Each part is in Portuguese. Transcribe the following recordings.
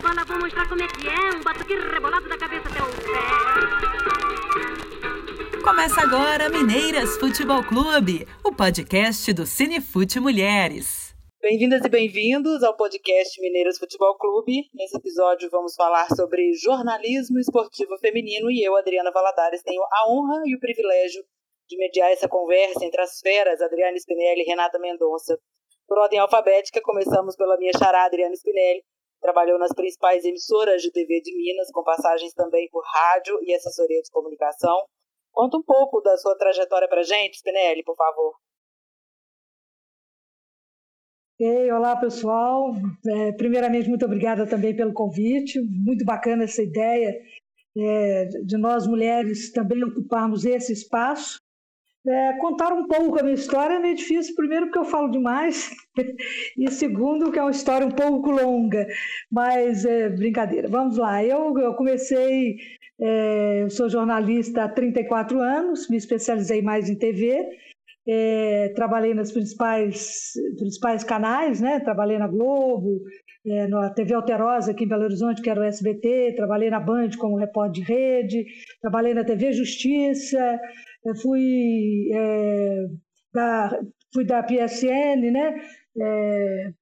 bola, vou mostrar como é que é. Um batuque rebolado da cabeça até o pé. Começa agora Mineiras Futebol Clube, o podcast do Cinefute Mulheres. Bem-vindas e bem-vindos ao podcast Mineiras Futebol Clube. Nesse episódio vamos falar sobre jornalismo esportivo feminino e eu, Adriana Valadares, tenho a honra e o privilégio de mediar essa conversa entre as feras Adriana Spinelli e Renata Mendonça. Por ordem alfabética, começamos pela minha chará Adriana Spinelli. Trabalhou nas principais emissoras de TV de Minas, com passagens também por rádio e assessoria de comunicação. Conta um pouco da sua trajetória para gente, Spinelli, por favor. Ei, olá pessoal. É, primeiramente, muito obrigada também pelo convite. Muito bacana essa ideia é, de nós mulheres também ocuparmos esse espaço. É, contar um pouco a minha história é meio difícil, primeiro porque eu falo demais, e segundo que é uma história um pouco longa, mas é brincadeira. Vamos lá, eu, eu comecei, é, eu sou jornalista há 34 anos, me especializei mais em TV, é, trabalhei nas principais, principais canais, né? trabalhei na Globo, é, na TV Alterosa aqui em Belo Horizonte, que era o SBT, trabalhei na Band como repórter de rede, trabalhei na TV Justiça, fui, é, da, fui da PSN, né? É,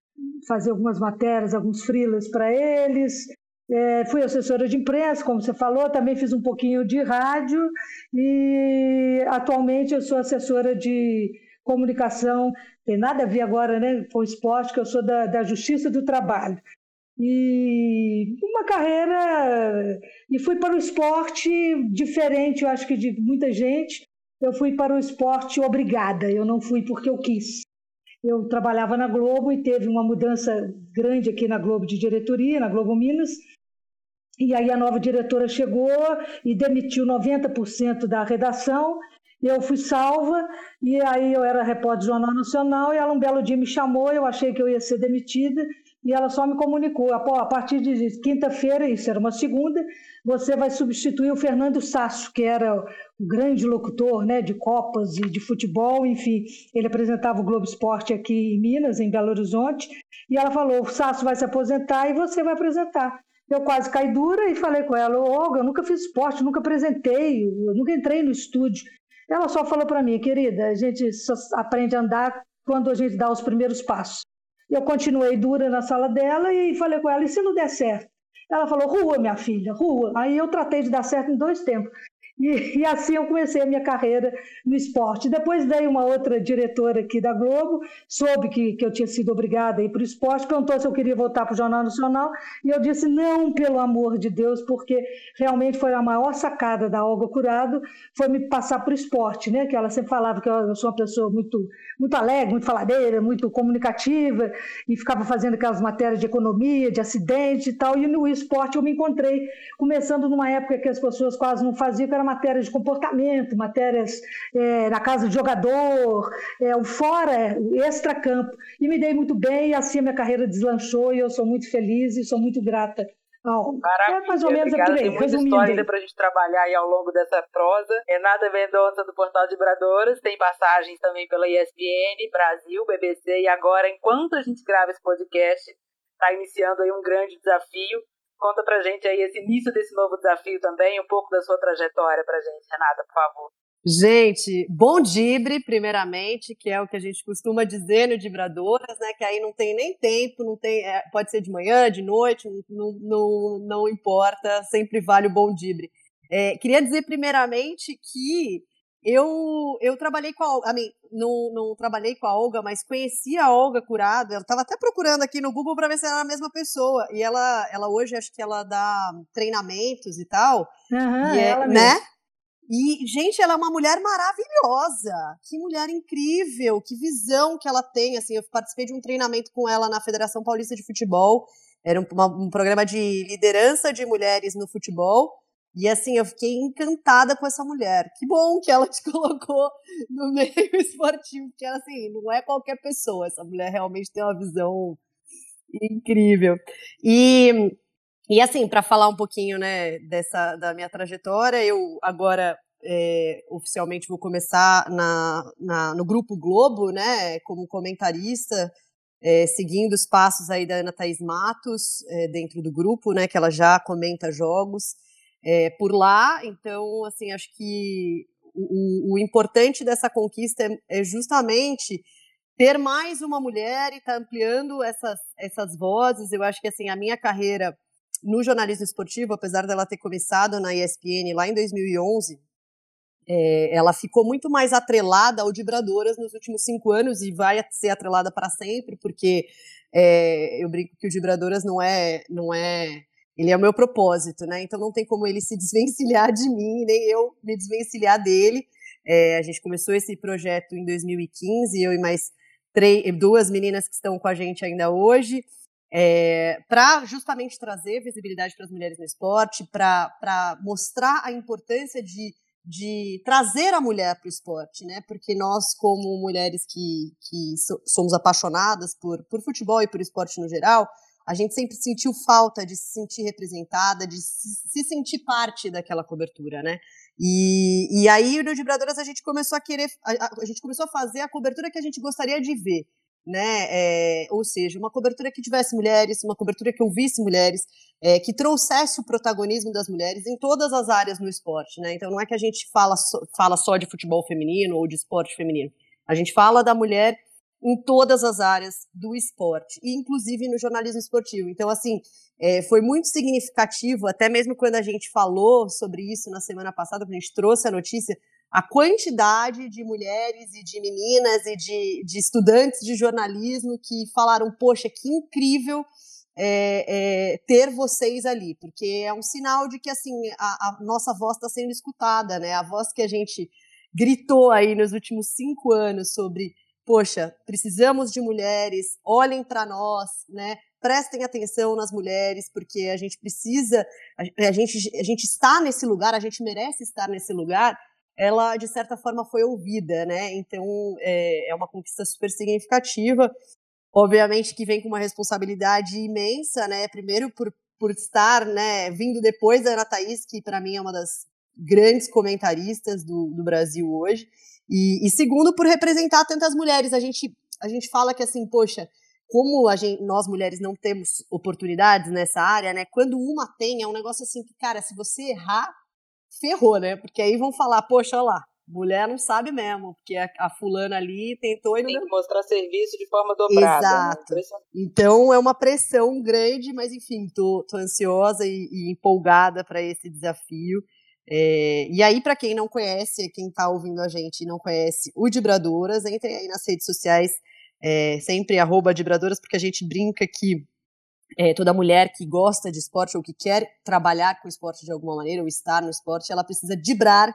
fazer algumas matérias, alguns freelas para eles. É, fui assessora de imprensa, como você falou, também fiz um pouquinho de rádio e atualmente eu sou assessora de comunicação, tem nada a ver agora né, com esporte, que eu sou da, da Justiça do Trabalho. E uma carreira. E fui para o esporte diferente, eu acho que de muita gente, eu fui para o esporte obrigada, eu não fui porque eu quis. Eu trabalhava na Globo e teve uma mudança grande aqui na Globo de diretoria, na Globo Minas, e aí a nova diretora chegou e demitiu 90% da redação. Eu fui salva e aí eu era repórter do Jornal Nacional e ela um belo dia me chamou, eu achei que eu ia ser demitida e ela só me comunicou, a partir de quinta-feira, isso era uma segunda, você vai substituir o Fernando Sasso, que era o grande locutor né, de Copas e de futebol, enfim, ele apresentava o Globo Esporte aqui em Minas, em Belo Horizonte, e ela falou, o Sasso vai se aposentar e você vai apresentar. Eu quase caí dura e falei com ela, Olga, eu nunca fiz esporte, nunca apresentei, eu nunca entrei no estúdio. Ela só falou para mim, querida, a gente só aprende a andar quando a gente dá os primeiros passos. Eu continuei dura na sala dela e falei com ela: e se não der certo? Ela falou: rua, minha filha, rua. Aí eu tratei de dar certo em dois tempos. E, e, assim eu comecei a minha carreira no esporte. Depois veio uma outra diretora aqui da Globo, soube que, que eu tinha sido obrigada a ir para o esporte, perguntou se eu queria voltar para o Jornal Nacional, e eu disse não, pelo amor de Deus, porque realmente foi a maior sacada da Olga Curado, foi me passar para o esporte, né? que ela sempre falava que eu sou uma pessoa muito, muito alegre, muito faladeira, muito comunicativa, e ficava fazendo aquelas matérias de economia, de acidente e tal, e no esporte eu me encontrei, começando numa época que as pessoas quase não faziam, que era matérias de comportamento, matérias é, na casa do jogador, é, o fora, o extra-campo. E me dei muito bem, e assim a minha carreira deslanchou, e eu sou muito feliz e sou muito grata Oh, Maravilha, é mais ou menos obrigada. Tem muita resumindo. história ainda para a gente trabalhar aí ao longo dessa prosa. Renata Mendonça, do Portal de Bradoras, tem passagens também pela ESPN, Brasil, BBC, e agora, enquanto a gente grava esse podcast, está iniciando aí um grande desafio Conta pra gente aí esse início desse novo desafio também, um pouco da sua trajetória pra gente, Renata, por favor. Gente, bom dibre, primeiramente, que é o que a gente costuma dizer no Dibradoras, né? Que aí não tem nem tempo, não tem, é, pode ser de manhã, de noite, não, não, não importa, sempre vale o bom dibre. É, queria dizer primeiramente que eu, eu trabalhei com a Olga, não, não trabalhei com a Olga, mas conheci a Olga Curado. Eu estava até procurando aqui no Google para ver se era a mesma pessoa. E ela, ela hoje acho que ela dá treinamentos e tal. Uhum, e é, ela né? Mesmo. E, gente, ela é uma mulher maravilhosa. Que mulher incrível, que visão que ela tem. Assim, eu participei de um treinamento com ela na Federação Paulista de Futebol. Era um, uma, um programa de liderança de mulheres no futebol. E assim, eu fiquei encantada com essa mulher. Que bom que ela te colocou no meio esportivo, porque assim, não é qualquer pessoa. Essa mulher realmente tem uma visão incrível. E, e assim, para falar um pouquinho, né, dessa da minha trajetória, eu agora é, oficialmente vou começar na, na, no Grupo Globo, né, como comentarista é, seguindo os passos aí da Ana Thaís Matos é, dentro do grupo, né, que ela já comenta jogos é, por lá. Então, assim, acho que o, o importante dessa conquista é, é justamente ter mais uma mulher e estar tá ampliando essas, essas vozes. Eu acho que assim a minha carreira no jornalismo esportivo, apesar dela ter começado na ESPN lá em 2011, é, ela ficou muito mais atrelada ao Vibradoras nos últimos cinco anos e vai ser atrelada para sempre, porque é, eu brinco que o Vibradoras não é, não é, ele é o meu propósito, né? Então não tem como ele se desvencilhar de mim, nem eu me desvencilhar dele. É, a gente começou esse projeto em 2015, eu e mais três, duas meninas que estão com a gente ainda hoje é, para justamente trazer visibilidade para as mulheres no esporte, para mostrar a importância de, de trazer a mulher para o esporte, né? Porque nós, como mulheres que, que somos apaixonadas por, por futebol e por esporte no geral, a gente sempre sentiu falta de se sentir representada, de se, se sentir parte daquela cobertura, né? E, e aí, no Vibradoras, a gente começou a querer, a, a, gente começou a fazer a cobertura que a gente gostaria de ver né? É, ou seja, uma cobertura que tivesse mulheres, uma cobertura que ouvisse mulheres, é, que trouxesse o protagonismo das mulheres em todas as áreas no esporte, né? Então não é que a gente fala, fala só de futebol feminino ou de esporte feminino. A gente fala da mulher em todas as áreas do esporte, e inclusive no jornalismo esportivo. Então, assim, é, foi muito significativo, até mesmo quando a gente falou sobre isso na semana passada, quando a gente trouxe a notícia, a quantidade de mulheres e de meninas e de, de estudantes de jornalismo que falaram: Poxa, que incrível é, é, ter vocês ali, porque é um sinal de que assim a, a nossa voz está sendo escutada, né? A voz que a gente gritou aí nos últimos cinco anos sobre, poxa, precisamos de mulheres, olhem para nós, né? Prestem atenção nas mulheres, porque a gente precisa, a, a, gente, a gente está nesse lugar, a gente merece estar nesse lugar ela de certa forma foi ouvida, né? Então é, é uma conquista super significativa. Obviamente que vem com uma responsabilidade imensa, né? Primeiro por, por estar, né, vindo depois da Ana Thaís, que para mim é uma das grandes comentaristas do, do Brasil hoje. E, e, segundo, por representar tantas mulheres. A gente, a gente fala que assim, poxa, como gente, nós mulheres não temos oportunidades nessa área, né? Quando uma tem, é um negócio assim que, cara, se você errar, ferrou, né? Porque aí vão falar, poxa, olha lá, mulher não sabe mesmo, porque a, a fulana ali tentou e não Tem que mostrar serviço de forma dobrada. Né? Exato. Né? Então é uma pressão grande, mas enfim, tô, tô ansiosa e, e empolgada para esse desafio. É, e aí, para quem não conhece, quem está ouvindo a gente e não conhece o Dibradoras, entre aí nas redes sociais, é, sempre arroba Dibradoras, porque a gente brinca que é, toda mulher que gosta de esporte ou que quer trabalhar com esporte de alguma maneira ou estar no esporte, ela precisa dibrar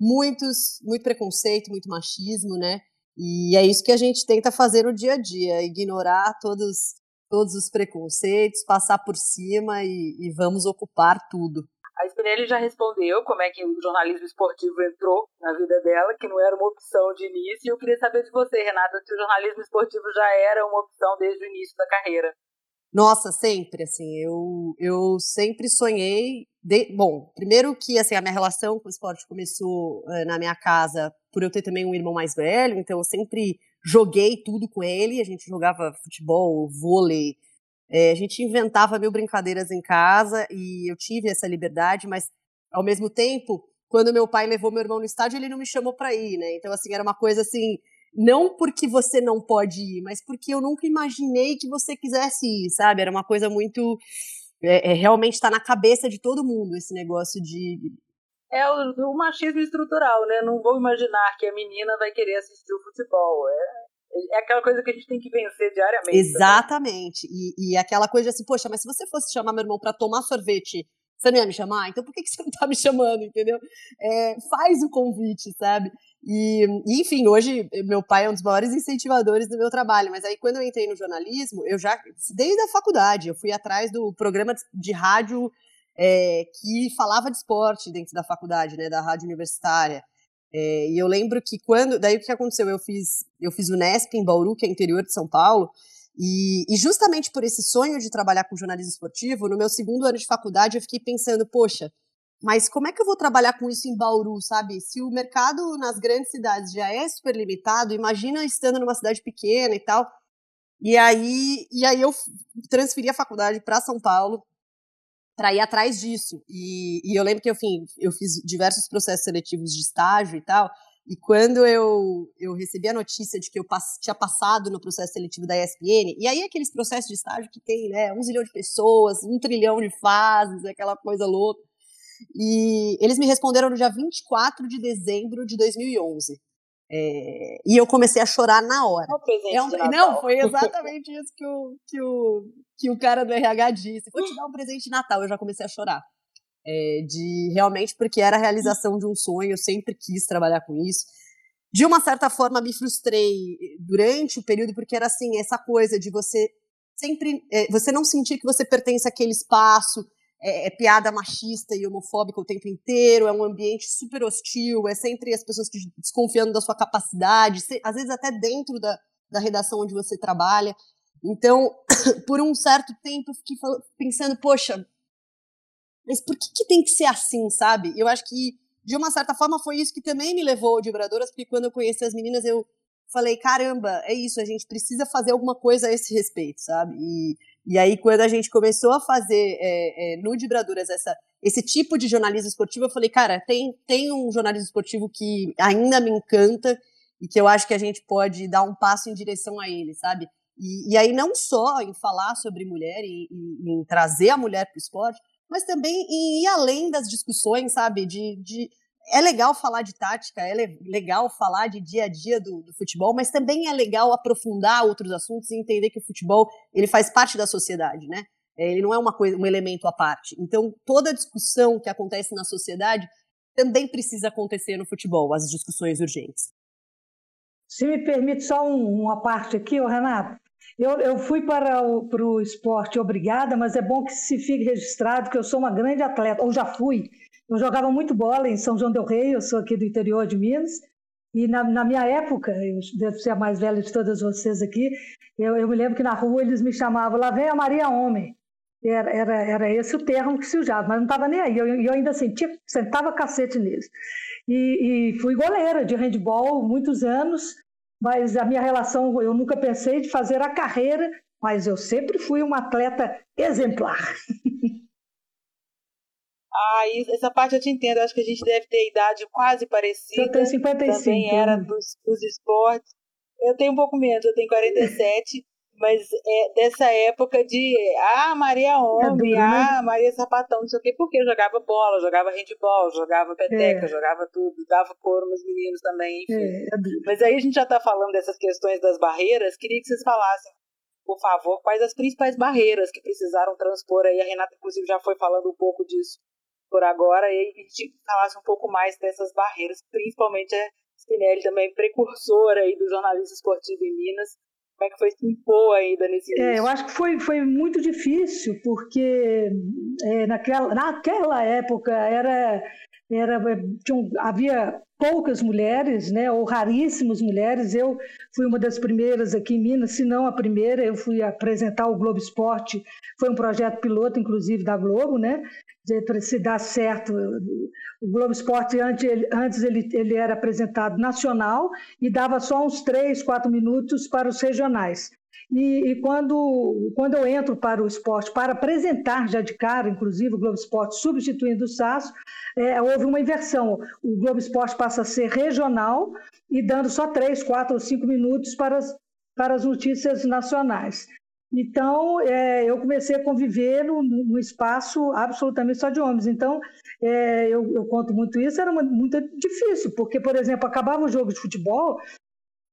muitos, muito preconceito, muito machismo, né? E é isso que a gente tenta fazer no dia a dia, ignorar todos, todos os preconceitos, passar por cima e, e vamos ocupar tudo. A Spinelli já respondeu como é que o jornalismo esportivo entrou na vida dela, que não era uma opção de início. E eu queria saber de você, Renata, se o jornalismo esportivo já era uma opção desde o início da carreira. Nossa, sempre, assim, eu, eu sempre sonhei, de, bom, primeiro que, assim, a minha relação com o esporte começou uh, na minha casa por eu ter também um irmão mais velho, então eu sempre joguei tudo com ele, a gente jogava futebol, vôlei, é, a gente inventava mil brincadeiras em casa e eu tive essa liberdade, mas ao mesmo tempo, quando meu pai levou meu irmão no estádio, ele não me chamou para ir, né? Então, assim, era uma coisa assim, não porque você não pode ir, mas porque eu nunca imaginei que você quisesse ir, sabe? Era uma coisa muito. É, é, realmente está na cabeça de todo mundo esse negócio de. É o, o, machismo estrutural, né? Não vou imaginar que a menina vai querer assistir o futebol. É, é aquela coisa que a gente tem que vencer diariamente. Exatamente. E, e aquela coisa assim, poxa, mas se você fosse chamar meu irmão para tomar sorvete você não ia me chamar? Então por que, que você não tá me chamando, entendeu? É, faz o convite, sabe? E, enfim, hoje meu pai é um dos maiores incentivadores do meu trabalho, mas aí quando eu entrei no jornalismo, eu já, desde a faculdade, eu fui atrás do programa de rádio é, que falava de esporte dentro da faculdade, né, da rádio universitária. É, e eu lembro que quando, daí o que aconteceu? Eu fiz, eu fiz o Nesp em Bauru, que é interior de São Paulo, e, e justamente por esse sonho de trabalhar com jornalismo esportivo, no meu segundo ano de faculdade eu fiquei pensando, poxa, mas como é que eu vou trabalhar com isso em Bauru, sabe? Se o mercado nas grandes cidades já é super limitado, imagina estando numa cidade pequena e tal. E aí, e aí eu transferi a faculdade para São Paulo para ir atrás disso. E, e, eu lembro que, enfim, eu fiz diversos processos seletivos de estágio e tal. E quando eu, eu recebi a notícia de que eu pass, tinha passado no processo seletivo da ESPN, e aí aqueles processos de estágio que tem, né, um zilhão de pessoas, um trilhão de fases, aquela coisa louca. E eles me responderam no dia 24 de dezembro de 2011. É, e eu comecei a chorar na hora. É um, não, foi exatamente isso que o, que, o, que o cara do RH disse. Vou te dar um presente de Natal. Eu já comecei a chorar. É, de realmente porque era a realização de um sonho, eu sempre quis trabalhar com isso. De uma certa forma, me frustrei durante o período, porque era assim, essa coisa de você sempre. É, você não sentir que você pertence àquele espaço, é, é, piada machista e homofóbica o tempo inteiro, é um ambiente super hostil, é sempre as pessoas desconfiando da sua capacidade, às vezes até dentro da, da redação onde você trabalha. Então, por um certo tempo, eu fiquei pensando, poxa, mas por que, que tem que ser assim, sabe? Eu acho que, de uma certa forma, foi isso que também me levou ao Vibradoras, porque quando eu conheci as meninas, eu falei, caramba, é isso, a gente precisa fazer alguma coisa a esse respeito, sabe? E e aí, quando a gente começou a fazer é, é, no Dibraduras essa, esse tipo de jornalismo esportivo, eu falei, cara, tem, tem um jornalismo esportivo que ainda me encanta e que eu acho que a gente pode dar um passo em direção a ele, sabe? E, e aí, não só em falar sobre mulher e, e em trazer a mulher para o esporte, mas também em ir além das discussões, sabe? De, de, é legal falar de tática, é legal falar de dia a dia do, do, futebol, mas também é legal aprofundar outros assuntos e entender que o futebol ele faz parte da sociedade, né? É, ele não é uma coisa, um elemento à parte. Então, toda discussão que acontece na sociedade também precisa acontecer no futebol, as discussões urgentes. Se me permite só um, uma parte aqui, Renato. Eu, eu fui para o, para o esporte obrigada, mas é bom que se fique registrado que eu sou uma grande atleta, ou já fui, eu jogava muito bola em São João del Rei, eu sou aqui do interior de Minas, e na, na minha época, eu devo ser a mais velha de todas vocês aqui, eu, eu me lembro que na rua eles me chamavam, lá vem a Maria Homem. Era, era, era esse o termo que se usava, mas não estava nem aí. Eu, eu ainda sentia, sentava cacete neles. E, e fui goleira de handball muitos anos, mas a minha relação, eu nunca pensei de fazer a carreira, mas eu sempre fui uma atleta exemplar. Ah, essa parte eu te entendo. Acho que a gente deve ter idade quase parecida. Eu tenho 55. Também era dos, dos esportes. Eu tenho um pouco menos, eu tenho 47. Mas é dessa época de ah, Maria Homem, é ah, Maria Sapatão, não sei o quê, porque eu jogava bola, jogava handball, jogava peteca, é. jogava tudo, dava couro nos meninos também, enfim. É, é mas aí a gente já está falando dessas questões das barreiras, queria que vocês falassem, por favor, quais as principais barreiras que precisaram transpor aí, a Renata inclusive já foi falando um pouco disso por agora, e a gente falasse um pouco mais dessas barreiras, principalmente a Spinelli também precursora aí do jornalismo esportivo em Minas. Como é que foi se impor ainda nesse? É, eu acho que foi, foi muito difícil, porque é, naquela, naquela época era, era tinha, havia poucas mulheres, né, ou raríssimas mulheres. Eu fui uma das primeiras aqui em Minas, se não a primeira. Eu fui apresentar o Globo Esporte, foi um projeto piloto, inclusive, da Globo, né? Para se dar certo. O Globo Esporte, antes, ele, antes ele, ele era apresentado nacional e dava só uns três, quatro minutos para os regionais. E, e, quando, quando eu entro para o esporte, para apresentar já de cara, inclusive o Globo Esporte substituindo o SAS, é, houve uma inversão. O Globo Esporte passa a ser regional e dando só três, quatro ou cinco minutos para as, para as notícias nacionais. Então, é, eu comecei a conviver no, no, espaço absolutamente só de homens. Então, é, eu, eu, conto muito isso, era muito difícil, porque, por exemplo, acabava o jogo de futebol,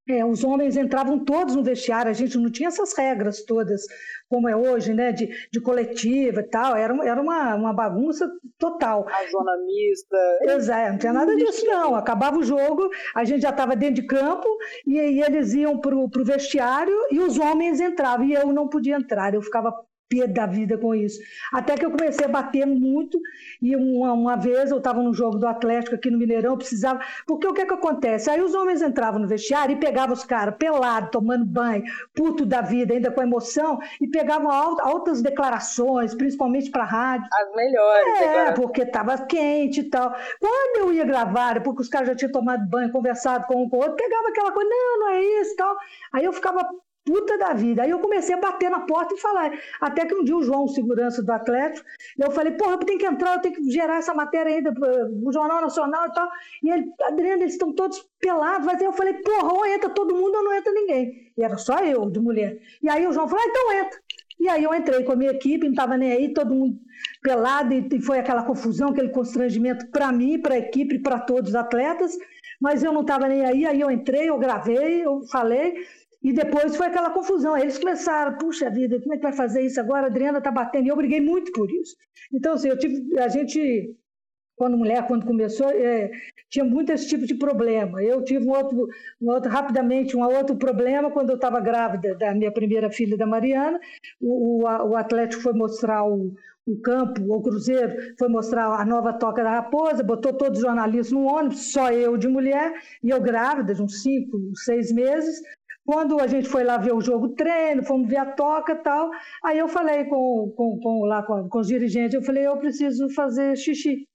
é, os homens entravam todos no vestiário, a gente não tinha essas regras todas, como é hoje, né, de, de coletiva e tal, era, era uma, uma bagunça total. A zona mista. Exato, não tinha nada disso não, acabava o jogo, a gente já estava dentro de campo, e aí eles iam para o vestiário e os homens entravam, e eu não podia entrar, eu ficava da vida com isso. Até que eu comecei a bater muito, e uma, uma vez eu estava no jogo do Atlético aqui no Mineirão, precisava. Porque o que, que acontece? Aí os homens entravam no vestiário e pegavam os caras pelados, tomando banho, puto da vida, ainda com emoção, e pegavam altas declarações, principalmente para a rádio. As melhores. É, porque estava quente e tal. Quando eu ia gravar, porque os caras já tinham tomado banho, conversado com um com o outro, pegava aquela coisa, não, não é isso e tal. Aí eu ficava puta da vida. Aí eu comecei a bater na porta e falar. Até que um dia o João, segurança do Atlético, eu falei, porra, eu tenho que entrar, eu tenho que gerar essa matéria ainda no Jornal Nacional e tal. E ele, Adriana, eles estão todos pelados. Mas aí eu falei, porra, ou entra todo mundo ou não entra ninguém. E era só eu, de mulher. E aí o João falou, ah, então entra. E aí eu entrei com a minha equipe, não estava nem aí, todo mundo pelado, e foi aquela confusão, aquele constrangimento para mim, para a equipe, para todos os atletas, mas eu não estava nem aí, aí eu entrei, eu gravei, eu falei, e depois foi aquela confusão. Aí eles começaram, puxa vida, como é que vai fazer isso agora? A Adriana está batendo. E eu briguei muito por isso. Então, assim, eu tive, a gente, quando mulher, quando começou, é, tinha muito esse tipo de problema. Eu tive um outro, um outro, rapidamente, um outro problema quando eu estava grávida da minha primeira filha, da Mariana. O, o, o Atlético foi mostrar o, o campo, o Cruzeiro, foi mostrar a nova Toca da Raposa, botou todos os jornalistas no ônibus, só eu de mulher, e eu grávida, de uns cinco, seis meses, quando a gente foi lá ver o jogo treino, fomos ver a toca tal, aí eu falei com, com, com lá com, com, os dirigentes, eu falei, eu preciso fazer xixi.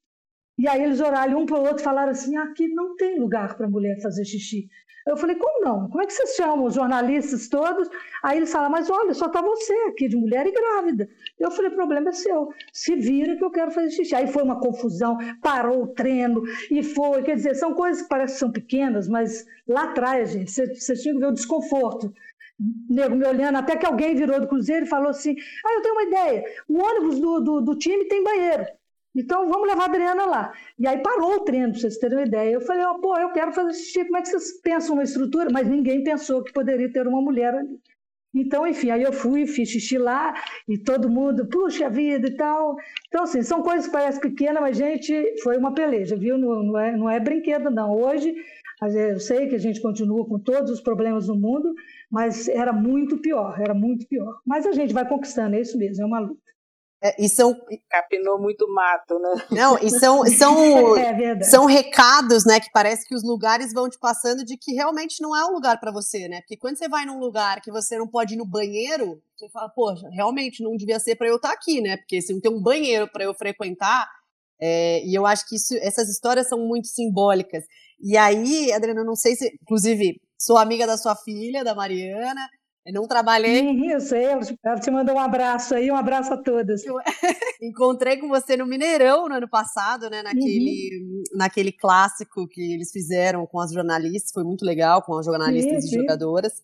E aí eles oraram um para o outro falaram assim, aqui não tem lugar para mulher fazer xixi. Eu falei, como não? Como é que vocês chamam os jornalistas todos? Aí eles falaram, mas olha, só está você aqui de mulher e grávida. Eu falei, o problema é seu. Se vira que eu quero fazer xixi. Aí foi uma confusão, parou o treino e foi. Quer dizer, são coisas que parecem que são pequenas, mas lá atrás, gente, vocês tinham que ver o desconforto nego me olhando, até que alguém virou do Cruzeiro e falou assim: Ah, eu tenho uma ideia, o ônibus do, do, do time tem banheiro. Então vamos levar a Adriana lá. E aí parou o treino, para vocês terem uma ideia. Eu falei, oh, pô, eu quero fazer xixi, como é que vocês pensam uma estrutura? Mas ninguém pensou que poderia ter uma mulher ali. Então, enfim, aí eu fui, fiz xixi lá, e todo mundo, puxa vida e tal. Então, assim, são coisas que parecem pequenas, mas, gente, foi uma peleja, viu? Não, não, é, não é brinquedo, não. Hoje, eu sei que a gente continua com todos os problemas no mundo, mas era muito pior, era muito pior. Mas a gente vai conquistando, é isso mesmo, é uma luta. É, e são. Capinou muito mato, né? Não, e são, são, é são recados, né? Que parece que os lugares vão te passando de que realmente não é um lugar para você, né? Porque quando você vai num lugar que você não pode ir no banheiro, você fala, poxa, realmente não devia ser para eu estar tá aqui, né? Porque se não tem um banheiro para eu frequentar. É, e eu acho que isso, essas histórias são muito simbólicas. E aí, Adriana, não sei se. Inclusive, sou amiga da sua filha, da Mariana. Eu não trabalhei. Eu sei. Ela te mandou um abraço aí, um abraço a todas. Eu encontrei com você no Mineirão no ano passado, né? Naquele, uhum. naquele clássico que eles fizeram com as jornalistas. Foi muito legal, com as jornalistas e jogadoras.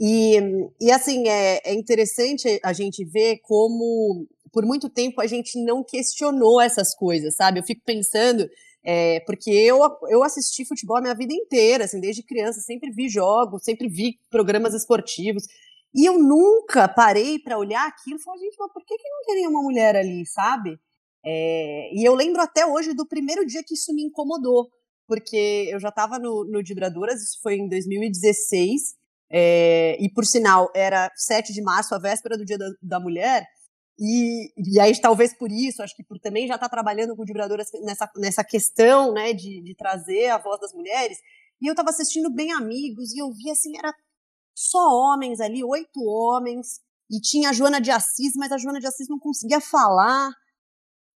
E, e assim, é, é interessante a gente ver como, por muito tempo, a gente não questionou essas coisas, sabe? Eu fico pensando. É, porque eu, eu assisti futebol a minha vida inteira, assim, desde criança, sempre vi jogos, sempre vi programas esportivos. E eu nunca parei para olhar aquilo e falar, gente, mas por que, que não tem nenhuma mulher ali, sabe? É, e eu lembro até hoje do primeiro dia que isso me incomodou, porque eu já estava no, no Dibradoras, isso foi em 2016, é, e por sinal, era 7 de março, a véspera do Dia da, da Mulher, e, e aí, talvez por isso, acho que por também já estar tá trabalhando com vibradoras nessa, nessa questão, né, de, de trazer a voz das mulheres. E eu estava assistindo Bem Amigos e eu vi assim, era só homens ali, oito homens. E tinha a Joana de Assis, mas a Joana de Assis não conseguia falar.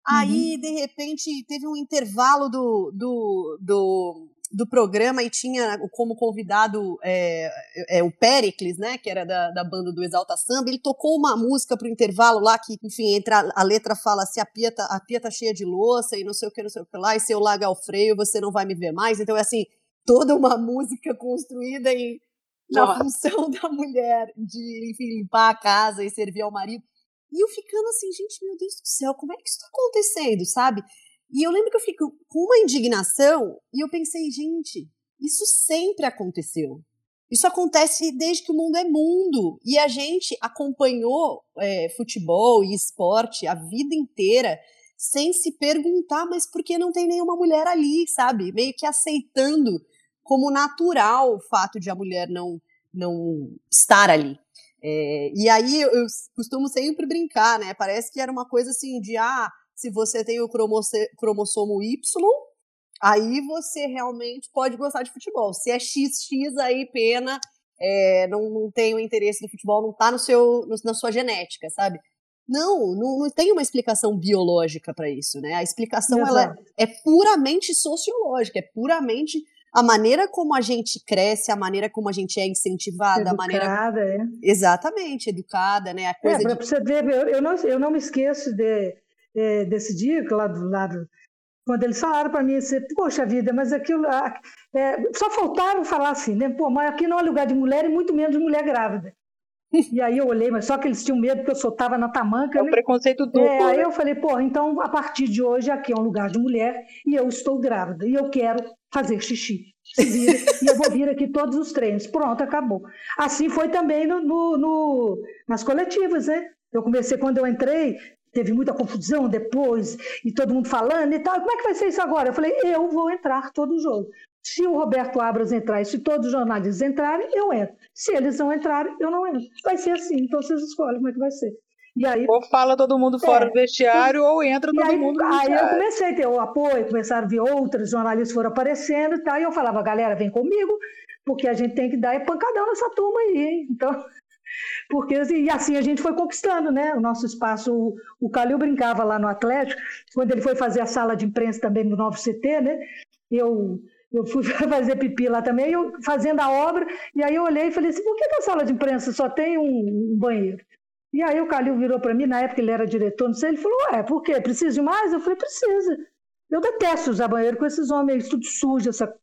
Aí, uhum. de repente, teve um intervalo do, do, do, do programa e tinha como convidado é, é, o Pericles, né, que era da, da banda do Exalta Samba, ele tocou uma música pro intervalo lá que, enfim, entra, a letra fala se a pia, tá, a pia tá cheia de louça e não sei o que, não sei o que lá, e se eu largar o freio você não vai me ver mais. Então é assim, toda uma música construída em, na função da mulher de, enfim, limpar a casa e servir ao marido. E eu ficando assim, gente, meu Deus do céu, como é que isso tá acontecendo, sabe? E eu lembro que eu fico com uma indignação e eu pensei, gente, isso sempre aconteceu. Isso acontece desde que o mundo é mundo. E a gente acompanhou é, futebol e esporte a vida inteira sem se perguntar, mas por que não tem nenhuma mulher ali, sabe? Meio que aceitando como natural o fato de a mulher não, não estar ali. É, e aí eu, eu costumo sempre brincar, né? Parece que era uma coisa assim de, ah, se você tem o cromossomo Y, aí você realmente pode gostar de futebol. Se é XX, aí pena, é, não, não tem o interesse do futebol, não está no seu, no, na sua genética, sabe? Não, não, não tem uma explicação biológica para isso, né? A explicação ela é, é puramente sociológica, é puramente a maneira como a gente cresce, a maneira como a gente é incentivada, educada, a maneira. É. Exatamente, educada, né? A coisa é, para de... você ver, eu, eu, não, eu não me esqueço de, é, dia lá do lado. Quando eles falaram para mim assim, poxa vida, mas aquilo. É, só faltaram falar assim, né? Pô, mas aqui não é lugar de mulher e muito menos de mulher grávida. E aí eu olhei, mas só que eles tinham medo que eu soltava na tamanca. É um né? preconceito duplo. É, aí né? eu falei, pô, então a partir de hoje aqui é um lugar de mulher e eu estou grávida e eu quero fazer xixi. Vira, e eu vou vir aqui todos os treinos. Pronto, acabou. Assim foi também no, no, no, nas coletivas, né? Eu comecei, quando eu entrei, teve muita confusão depois, e todo mundo falando e tal. Como é que vai ser isso agora? Eu falei, eu vou entrar todo jogo. Se o Roberto Abras entrar e se todos os jornalistas entrarem, eu entro. Se eles não entrarem, eu não entro. Vai ser assim, então vocês escolhem como é que vai ser. E aí, ou fala todo mundo fora É. do vestiário, ou entra todo aí, mundo no aí eu comecei a ter o apoio, começaram a vir outros jornalistas foram aparecendo e tal, e eu falava, galera, vem comigo, porque a gente tem que dar é pancadão nessa turma aí, hein? Então, porque assim, e assim a gente foi conquistando, né? O nosso espaço, o, o Calil brincava lá no Atlético, quando ele foi fazer a sala de imprensa também no novo CT, né? Eu eu fui fazer pipi lá também, eu fazendo a obra, e aí eu olhei e falei assim, por que, que a sala de imprensa só tem um, banheiro? E aí o Calil virou para mim, na época ele era diretor, não sei, ele falou, ué, por quê? Precisa de mais? Eu falei, precisa. Eu detesto usar banheiro com esses homens tudo sujo, essa...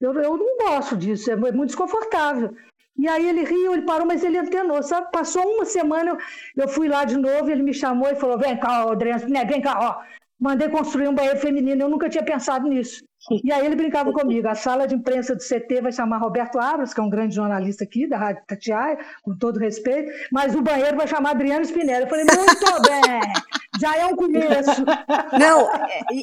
eu, eu não gosto disso, é muito desconfortável. E aí ele riu, ele parou, mas ele antenou? Passou uma semana, eu, fui lá de novo, ele me chamou e falou, vem cá, Adriano, né, vem cá, ó, mandei construir um banheiro feminino, eu nunca tinha pensado nisso. E aí ele brincava comigo, a sala de imprensa do CT vai chamar Roberto Abras, que é um grande jornalista aqui da Rádio Tatiaia, com todo respeito, mas o banheiro vai chamar Adriano Spinelli. Eu falei, muito bem, já é um começo. Não,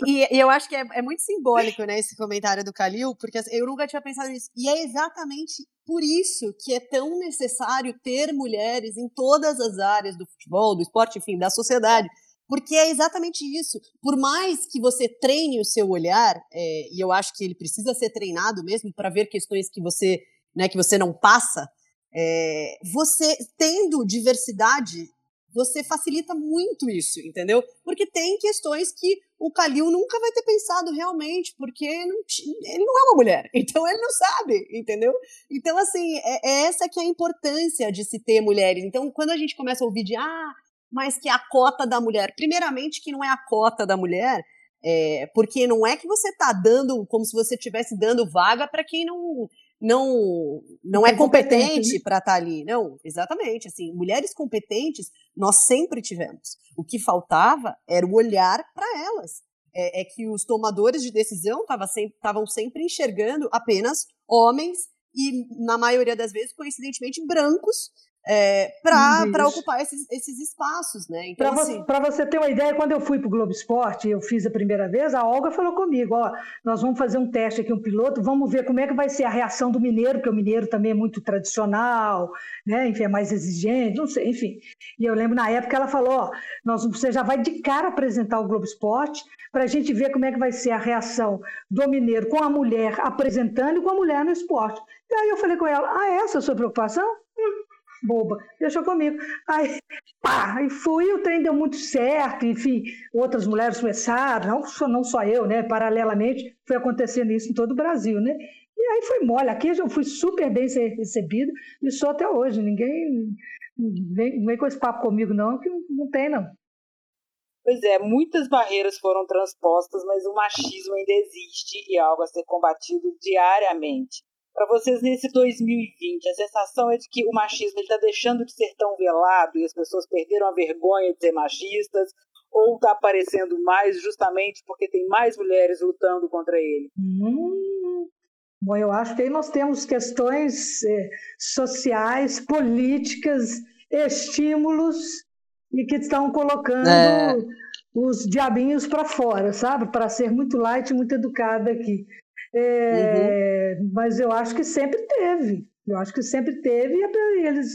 e, e eu acho que é, é muito simbólico, né, esse comentário do Calil, porque assim, eu nunca tinha pensado nisso. E é exatamente por isso que é tão necessário ter mulheres em todas as áreas do futebol, do esporte, enfim, da sociedade. Porque é exatamente isso. Por mais que você treine o seu olhar, é, e eu acho que ele precisa ser treinado mesmo para ver questões que você, né, que você não passa, é, você tendo diversidade, você facilita muito isso, entendeu? Porque tem questões que o Calil nunca vai ter pensado realmente, porque não, ele não é uma mulher, então ele não sabe, entendeu? Então, assim, é, é essa que é a importância de se ter mulheres. Então, quando a gente começa a ouvir de, ah, mas que a cota da mulher. Primeiramente, que não é a cota da mulher, é, porque não é que você está dando como se você estivesse dando vaga para quem não não não é competente né? para estar tá ali. Não, exatamente. Assim, mulheres competentes nós sempre tivemos. O que faltava era o olhar para elas. É, é, que os tomadores de decisão estavam sempre, sempre enxergando apenas homens e, na maioria das vezes, coincidentemente, brancos é, para ocupar esses, esses, espaços, né? Então, para assim... você, você ter uma ideia, quando eu fui para o Globo Esporte, eu fiz a primeira vez, a Olga falou comigo, ó, nós vamos fazer um teste aqui, um piloto, vamos ver como é que vai ser a reação do mineiro, porque o mineiro também é muito tradicional, né? Enfim, é mais exigente, não sei, enfim. E eu lembro na época ela falou, ó, nós, você já vai de cara apresentar o Globo Esporte para a gente ver como é que vai ser a reação do mineiro com a mulher apresentando e com a mulher no esporte. E aí eu falei com ela, ah, essa é a sua preocupação? Boba, deixou comigo. Aí, pá, e fui, o trem deu muito certo, enfim, outras mulheres começaram, não só, não só eu, né, paralelamente, foi acontecendo isso em todo o Brasil, né, e aí foi mole, aqui eu fui super bem recebido e sou até hoje, ninguém vem, vem com esse papo comigo não, que não tem não. Pois é, muitas barreiras foram transpostas, mas o machismo ainda existe e é algo a ser combatido diariamente para vocês nesse 2020? A sensação é de que o machismo está deixando de ser tão velado e as pessoas perderam a vergonha de ser machistas? Ou está aparecendo mais justamente porque tem mais mulheres lutando contra ele? Hum, bom, eu acho que aí nós temos questões eh, sociais, políticas, estímulos e que estão colocando é. os diabinhos para fora, sabe? Para ser muito light, muito educada aqui. É, uhum. Mas eu acho que sempre teve. Eu acho que sempre teve e eles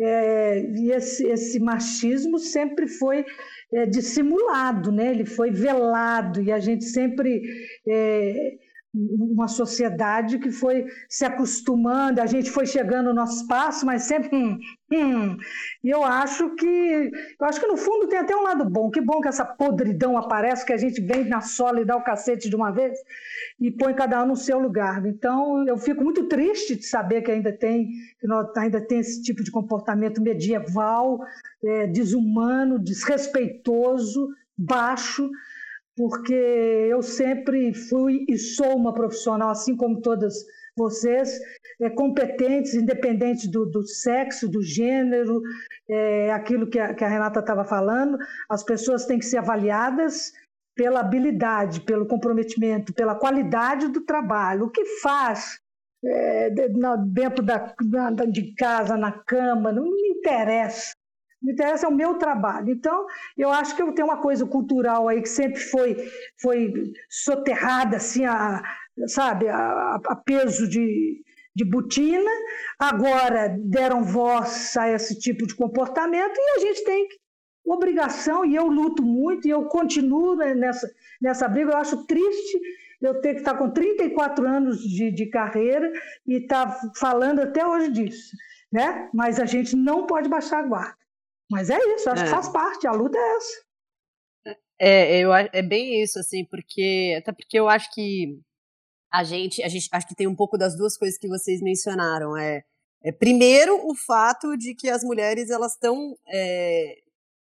é, e esse, esse, machismo sempre foi é, dissimulado, né? Ele foi velado e a gente sempre é, uma sociedade que foi se acostumando, a gente foi chegando no nosso espaço, mas sempre hum, hum. E eu acho que eu acho que no fundo tem até um lado bom. Que bom que essa podridão aparece, que a gente vem na sola e dá o cacete de uma vez e põe cada um no seu lugar. Então eu fico muito triste de saber que ainda tem que nós, ainda tem esse tipo de comportamento medieval, é, desumano, desrespeitoso, baixo porque eu sempre fui e sou uma profissional, assim como todas vocês, é, competentes, independente do, do, sexo, do gênero, é, aquilo que a, que a Renata estava falando, as pessoas têm que ser avaliadas pela habilidade, pelo comprometimento, pela qualidade do trabalho. O que faz é, dentro da, de casa, na cama, não me interessa me interessa é o meu trabalho. Então, eu acho que eu tenho uma coisa cultural aí que sempre foi, foi soterrada, assim, a, sabe, a, a peso de, de botina. Agora deram voz a esse tipo de comportamento e a gente tem obrigação, e eu luto muito, e eu continuo nessa, nessa briga. Eu acho triste eu ter que estar com 34 anos de, de carreira e estar falando até hoje disso. Né? Mas a gente não pode baixar a guarda. Mas é isso, acho é. que faz parte, a luta é essa. É, eu, é bem isso, assim, porque. Até porque eu acho que a gente, a gente acho que tem um pouco das duas coisas que vocês mencionaram. É, é primeiro o fato de que as mulheres elas estão é,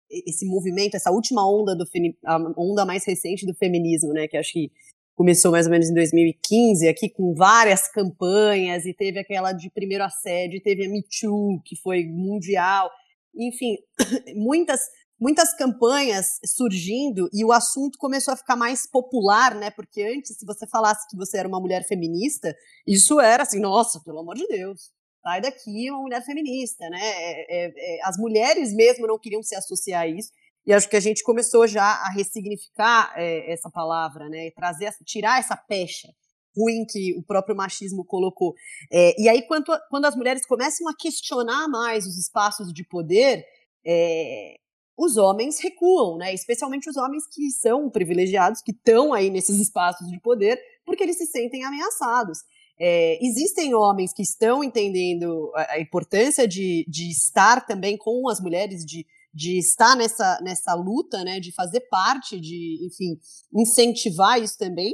esse movimento, essa última onda do a onda mais recente do feminismo, né? Que acho que começou mais ou menos em 2015, aqui com várias campanhas, e teve aquela de primeiro assédio, teve a Me Too, que foi mundial enfim, muitas muitas campanhas surgindo e o assunto começou a ficar mais popular, né? Porque antes, se você falasse que você era uma mulher feminista, isso era assim, nossa, pelo amor de Deus, sai daqui uma mulher feminista, né? É, é, é, as mulheres mesmo não queriam se associar a isso. E acho que a gente começou já a ressignificar é, essa palavra, né? Trazer, tirar essa pecha ruim que o próprio machismo colocou. É, e aí, quando, quando as mulheres começam a questionar mais os espaços de poder, é, os homens recuam, né? Especialmente os homens que são privilegiados, que estão aí nesses espaços de poder, porque eles se sentem ameaçados. É, existem homens que estão entendendo a, a importância de, de estar também com as mulheres, de, de estar nessa, nessa luta, né? De fazer parte, de, enfim, incentivar isso também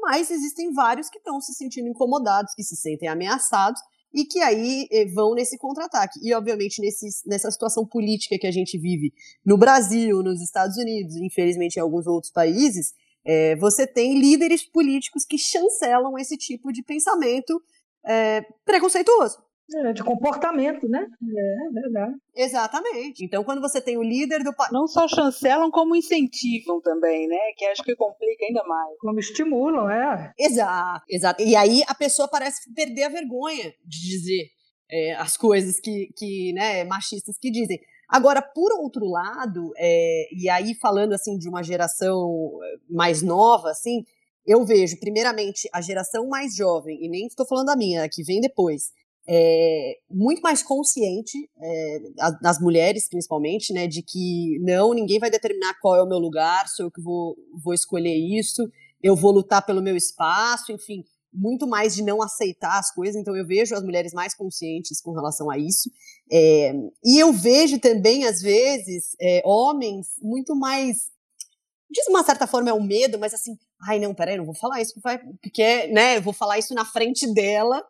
mas existem vários que estão se sentindo incomodados, que se sentem ameaçados e que aí eh, vão nesse contra-ataque. E, obviamente, nessa situação política que a gente vive no Brasil, nos Estados Unidos, infelizmente em alguns outros países, é, você tem líderes políticos que chancelam esse tipo de pensamento é, preconceituoso. É, de comportamento, né? É, é verdade. Exatamente. Então, quando você tem o líder do país. Não só chancelam, como incentivam também, né? Que acho que complica ainda mais. Como estimulam, é. Exato, exato. E aí a pessoa parece perder a vergonha de dizer é, as coisas que, que, né, machistas que dizem. Agora, por outro lado, é, e aí falando assim de uma geração é, mais nova, assim, eu vejo, primeiramente, a geração mais jovem, e nem estou falando da minha, que vem depois, é, muito mais consciente, é, das mulheres principalmente, né, de que não, ninguém vai determinar qual é o meu lugar, sou eu que vou, vou escolher isso, eu vou lutar pelo meu espaço, enfim, muito mais de não aceitar as coisas, então eu vejo as mulheres mais conscientes com relação a isso, é, e eu vejo também, às vezes, é, homens muito mais, de uma certa forma é um medo, mas assim, ai não, peraí, não vou falar isso, porque, né, vou falar isso na frente dela,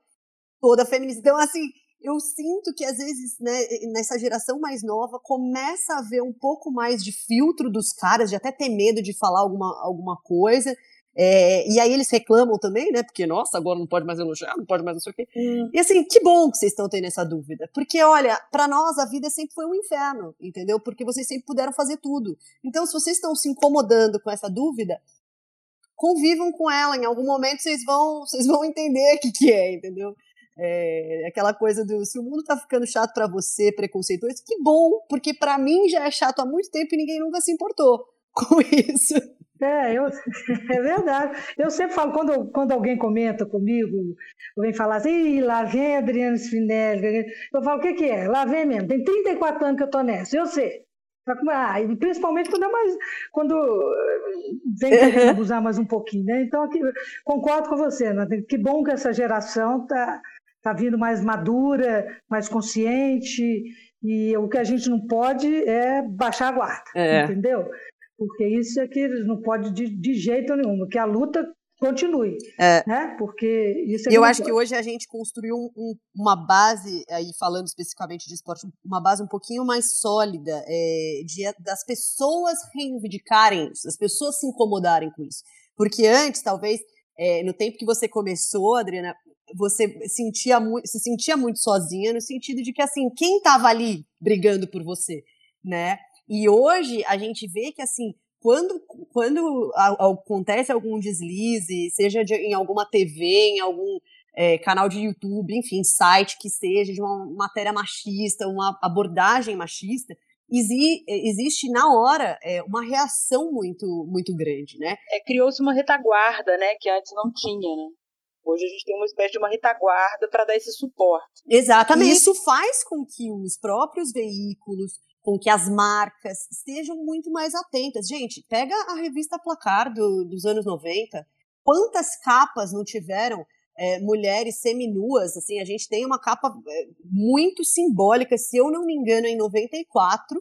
toda feminista. Então, assim, eu sinto que às vezes, né, nessa geração mais nova, começa a haver um pouco mais de filtro dos caras, de até ter medo de falar alguma, alguma coisa. É, e aí eles reclamam também, né? Porque, nossa, agora não pode mais elogiar, não pode mais não sei o quê. Hum. E assim, que bom que vocês estão tendo essa dúvida. Porque, olha, para nós a vida sempre foi um inferno, entendeu? Porque vocês sempre puderam fazer tudo. Então, se vocês estão se incomodando com essa dúvida, convivam com ela. Em algum momento vocês vão, vocês vão entender o que, que é, entendeu? É, aquela coisa do se o mundo tá ficando chato para você, preconceituoso, que bom, porque para mim já é chato há muito tempo e ninguém nunca se importou com isso. É, eu, é verdade. Eu sempre falo, quando, quando alguém comenta comigo, vem falar assim, lá vem Adriana Spinelli, eu falo, o que, que é? Lá vem mesmo, tem 34 anos que eu tô nessa, eu sei. Ah, principalmente quando é mais quando eh, vem querendo abusar mais um pouquinho, né? Então aqui, concordo com você, né? que bom que essa geração tá tá vindo mais madura, mais consciente e o que a gente não pode é baixar a guarda, é. entendeu? Porque isso é que eles não pode de, de jeito nenhum, que a luta continue, é. né? Porque isso é Eu acho que hoje a gente construiu um, um, uma base, aí falando especificamente de esporte, uma base um pouquinho mais sólida é, de, das pessoas reivindicarem isso, das pessoas se incomodarem com isso. Porque antes, talvez, é, no tempo que você começou, Adriana, você sentia se sentia muito sozinha no sentido de que assim quem estava ali brigando por você, né? E hoje a gente vê que assim quando, quando acontece algum deslize, seja de, em alguma TV, em algum é, canal de YouTube, enfim, site que seja, de uma matéria machista, uma abordagem machista, exi existe na hora é, uma reação muito, muito grande, né? É, Criou-se uma retaguarda, né, que antes não tinha, né? Hoje a gente tem uma espécie de uma retaguarda para dar esse suporte. Exatamente. Isso faz com que os próprios veículos, com que as marcas estejam muito mais atentas. Gente, pega a revista Placar do, dos anos 90. Quantas capas não tiveram é, mulheres seminuas? Assim, a gente tem uma capa é, muito simbólica, se eu não me engano, em 94,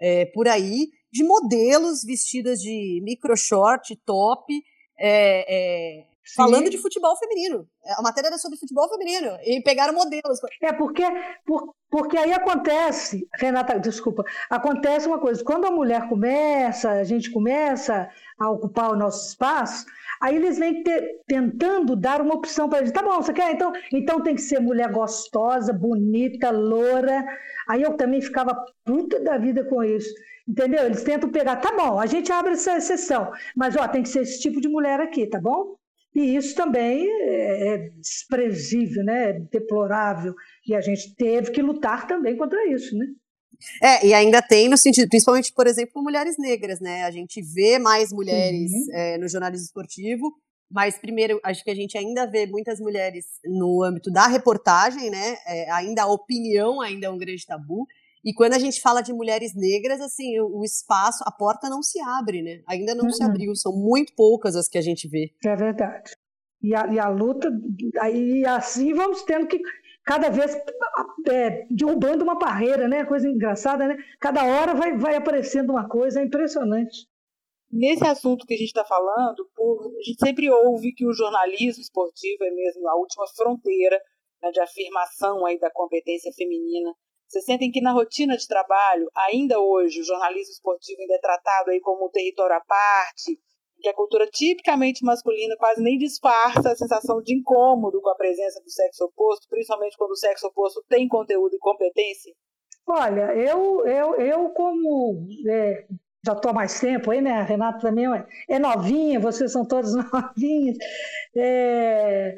é, por aí, de modelos vestidas de micro short, top, é, é Sim. falando de futebol feminino. A matéria era sobre futebol feminino. E pegaram modelos. É porque, por, porque aí acontece, Renata, desculpa, acontece uma coisa. Quando a mulher começa, a gente começa a ocupar o nosso espaço, aí eles vêm ter, tentando dar uma opção para a gente. Tá bom, você quer? Então, então tem que ser mulher gostosa, bonita, loura. Aí eu também ficava puta da vida com isso. Entendeu? Eles tentam pegar, tá bom, a gente abre essa exceção, mas ó, tem que ser esse tipo de mulher aqui, tá bom? E isso também é, é desprezível, né? é deplorável. E a gente teve que lutar também contra isso, né? É, e ainda tem no sentido, principalmente, por exemplo, mulheres negras, né? A gente vê mais mulheres é, no jornalismo esportivo, mas primeiro, acho que a gente ainda vê muitas mulheres no âmbito da reportagem, né? É, ainda a opinião ainda é um grande tabu. E quando a gente fala de mulheres negras, assim, o, o espaço, a porta não se abre, né? Ainda não uhum. se abriu, são muito poucas as que a gente vê. É verdade. E a, e a luta, aí assim vamos tendo que cada vez é, derrubando uma barreira, né? Coisa engraçada, né? Cada hora vai, vai aparecendo uma coisa, é impressionante. Nesse assunto que a gente está falando, por, a gente sempre ouve que o jornalismo esportivo é mesmo a última fronteira né, de afirmação aí da competência feminina vocês sentem que na rotina de trabalho, ainda hoje, o jornalismo esportivo ainda é tratado aí como um território à parte, que a cultura tipicamente masculina quase nem disfarça a sensação de incômodo com a presença do sexo oposto, principalmente quando o sexo oposto tem conteúdo e competência? Olha, eu, eu, eu como é, já estou há mais tempo aí, né? A Renata também é, é novinha, vocês são todos novinhos. É,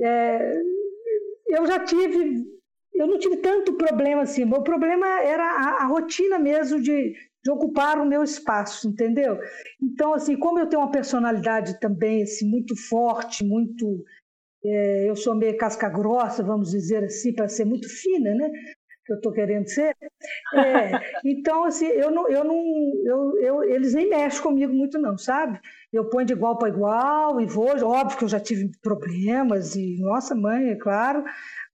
é, eu já tive eu não tive tanto problema assim. O problema era a, a rotina mesmo de, de, ocupar o meu espaço, entendeu? Então, assim, como eu tenho uma personalidade também assim, muito forte, muito. É, eu sou meio casca grossa, vamos dizer assim, para ser muito fina, né? Que eu estou querendo ser. É, então, assim, eu não, eu não, eu, eu, eles nem mexem comigo muito, não, sabe? Eu ponho de igual para igual e vou. Óbvio que eu já tive problemas e, nossa mãe, é claro,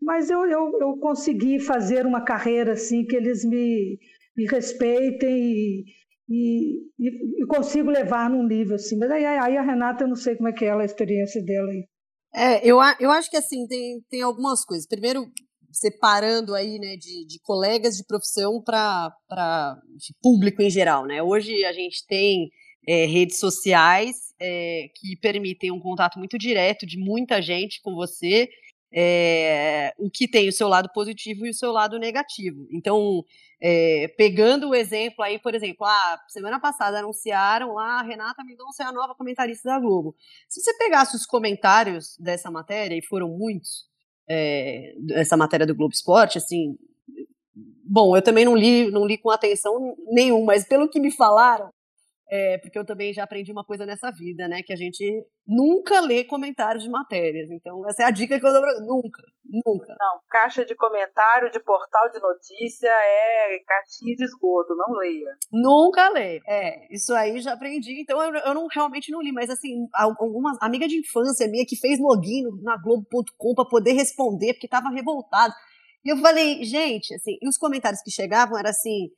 mas eu, eu, eu consegui fazer uma carreira assim que eles me, me respeitem e, e, e, consigo levar num nível assim. Mas aí, aí, a Renata, eu não sei como é que é a experiência dela aí. É, eu, eu acho que assim, tem, tem algumas coisas. Primeiro, separando aí, né, de, de colegas de profissão para público em geral, né? Hoje a gente tem é, redes sociais é, que permitem um contato muito direto de muita gente com você é, o que tem o seu lado positivo e o seu lado negativo. Então, é, pegando o exemplo aí, por exemplo, ah, semana passada anunciaram lá a Renata Mendonça é a nova comentarista da Globo. Se você pegasse os comentários dessa matéria, e foram muitos, é, essa matéria do Globo Esporte, assim, bom, eu também não li, não li com atenção nenhuma, mas pelo que me falaram, é, porque eu também já aprendi uma coisa nessa vida, né? Que a gente nunca lê comentários de matérias. Então, essa é a dica que eu dou pra... Nunca, nunca. Não, caixa de comentário de portal de notícia é caixinha de esgoto, não leia. Nunca lê. É, isso aí já aprendi. Então, eu, eu não realmente não li, mas assim, alguma amiga de infância minha que fez login na Globo.com para poder responder, porque tava revoltada. E eu falei, gente, assim, e os comentários que chegavam era assim: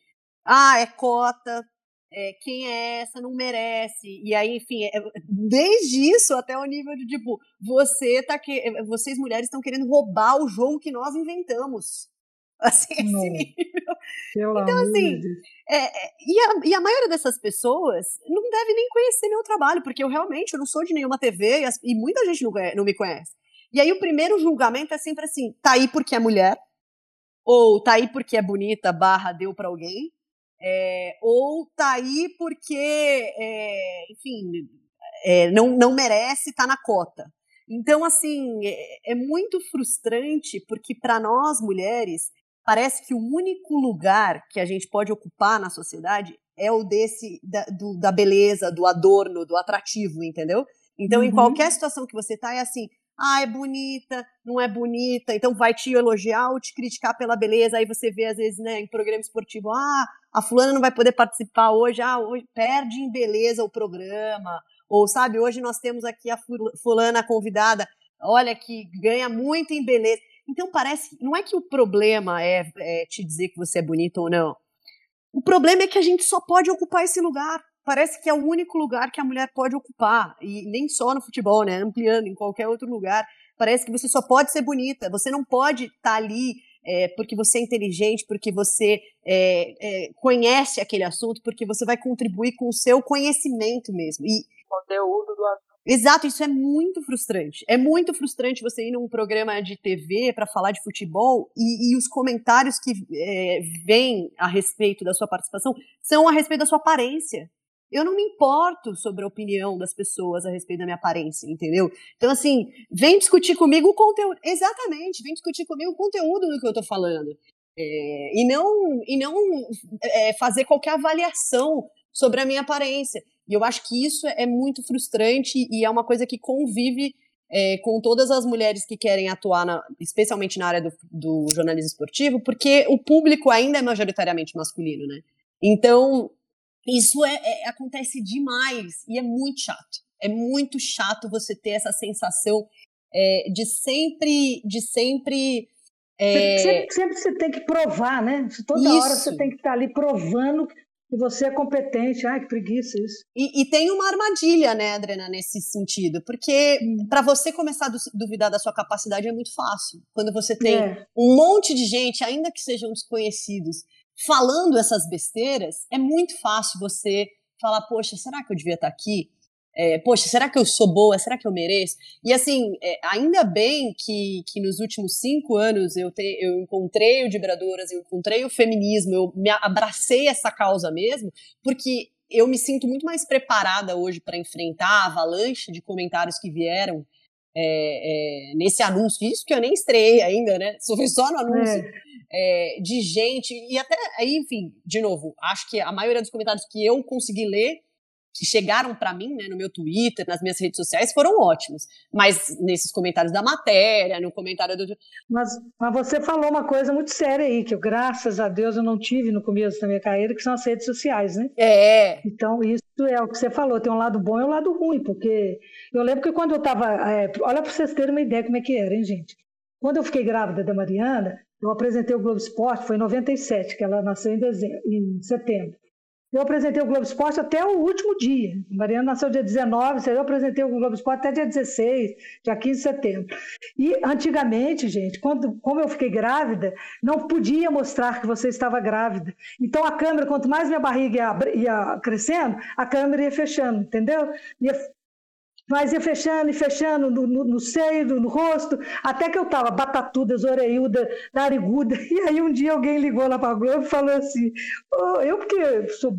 ah, é cota, é, quem é essa, não merece. E aí, enfim, é, desde isso até o nível de tipo, você tá que, é, vocês mulheres estão querendo roubar o jogo que nós inventamos. Assim, esse nível. então, assim, é, é, e, a, e a maioria dessas pessoas não deve nem conhecer meu trabalho, porque eu realmente eu não sou de nenhuma TV e, as, e muita gente não, não me conhece. E aí o primeiro julgamento é sempre assim, tá aí porque é mulher, ou tá aí porque é bonita, barra, deu para alguém, é, ou tá aí porque, é, enfim, é, não, não merece, tá na cota. Então, assim, é, é muito frustrante porque para nós mulheres parece que o único lugar que a gente pode ocupar na sociedade é o desse da, do, da beleza, do adorno, do atrativo, entendeu? Então, uhum. em qualquer situação que você tá, é assim, ah, é bonita, não é bonita, então vai te elogiar ou te criticar pela beleza. Aí você vê, às vezes, né, em programa esportivo, ah, a fulana não vai poder participar hoje, ah, hoje perde em beleza o programa. Ou, sabe, hoje nós temos aqui a fulana convidada, olha, que ganha muito em beleza. Então parece, não é que o problema é, é te dizer que você é bonita ou não. O problema é que a gente só pode ocupar esse lugar parece que é o único lugar que a mulher pode ocupar, e nem só no futebol, né? Ampliando em qualquer outro lugar. Parece que você só pode ser bonita, você não pode estar tá ali é, porque você é inteligente, porque você é, é, conhece aquele assunto, porque você vai contribuir com o seu conhecimento mesmo. E conteúdo do assunto. Exato, isso é muito frustrante. É muito frustrante você ir num programa de TV para falar de futebol e, e os comentários que é, vêm a respeito da sua participação são a respeito da sua aparência. Eu não me importo sobre a opinião das pessoas a respeito da minha aparência, entendeu? Então, assim, vem discutir comigo o conteúdo. Exatamente, vem discutir comigo o conteúdo do que eu tô falando. É, e não, e não é, fazer qualquer avaliação sobre a minha aparência. E eu acho que isso é muito frustrante e é uma coisa que convive é, com todas as mulheres que querem atuar, na, especialmente na área do, do jornalismo esportivo, porque o público ainda é majoritariamente masculino, né? Então, isso é, é, acontece demais e é muito chato. É muito chato você ter essa sensação é, de sempre, de sempre, é... sempre, sempre. você tem que provar, né? Toda isso. hora você tem que estar ali provando que você é competente. Ai, que preguiça isso. E, e tem uma armadilha, né, Adriana, nesse sentido. Porque hum. para você começar a duvidar da sua capacidade é muito fácil. Quando você tem é. um monte de gente, ainda que sejam desconhecidos, falando essas besteiras, é muito fácil você falar, poxa, será que eu devia estar aqui? É, poxa, será que eu sou boa? Será que eu mereço? E assim, é, ainda bem que, que nos últimos cinco anos eu, te, eu encontrei o Vibradoras, eu encontrei o feminismo, eu me abracei essa causa mesmo, porque eu me sinto muito mais preparada hoje para enfrentar a avalanche de comentários que vieram é, é, nesse anúncio, isso que eu nem estreiei ainda, né? Só foi só no anúncio. É. é. de gente, e até aí, enfim, de novo, acho que a maioria dos comentários que eu consegui ler que chegaram para mim, né, no meu Twitter, nas minhas redes sociais, foram ótimos. Mas nesses comentários da matéria, no comentário do. Mas, mas você falou uma coisa muito séria aí, que eu, graças a Deus eu não tive no começo da minha carreira, que são as redes sociais, né? É. Então, isso é o que você falou, tem um lado bom e um lado ruim, porque eu lembro que quando eu estava. É, olha para vocês terem uma ideia como é que era, hein, gente? Quando eu fiquei grávida da Mariana, eu apresentei o Globo Esporte, foi em 97, que ela nasceu em, dezembro, em setembro. Eu apresentei o Globo Esporte até o último dia. Mariana nasceu dia 19, eu apresentei o Globo Esporte até dia 16, dia 15 de setembro. E antigamente, gente, quando, como eu fiquei grávida, não podia mostrar que você estava grávida. Então a câmera, quanto mais minha barriga ia, ia crescendo, a câmera ia fechando, entendeu? Ia mas ia fechando e fechando no, no, no seio, no, no, rosto, até que eu tava batatuda, zoreiuda, nariguda. E aí um dia alguém ligou lá para a Globo e falou assim: oh, eu, porque sou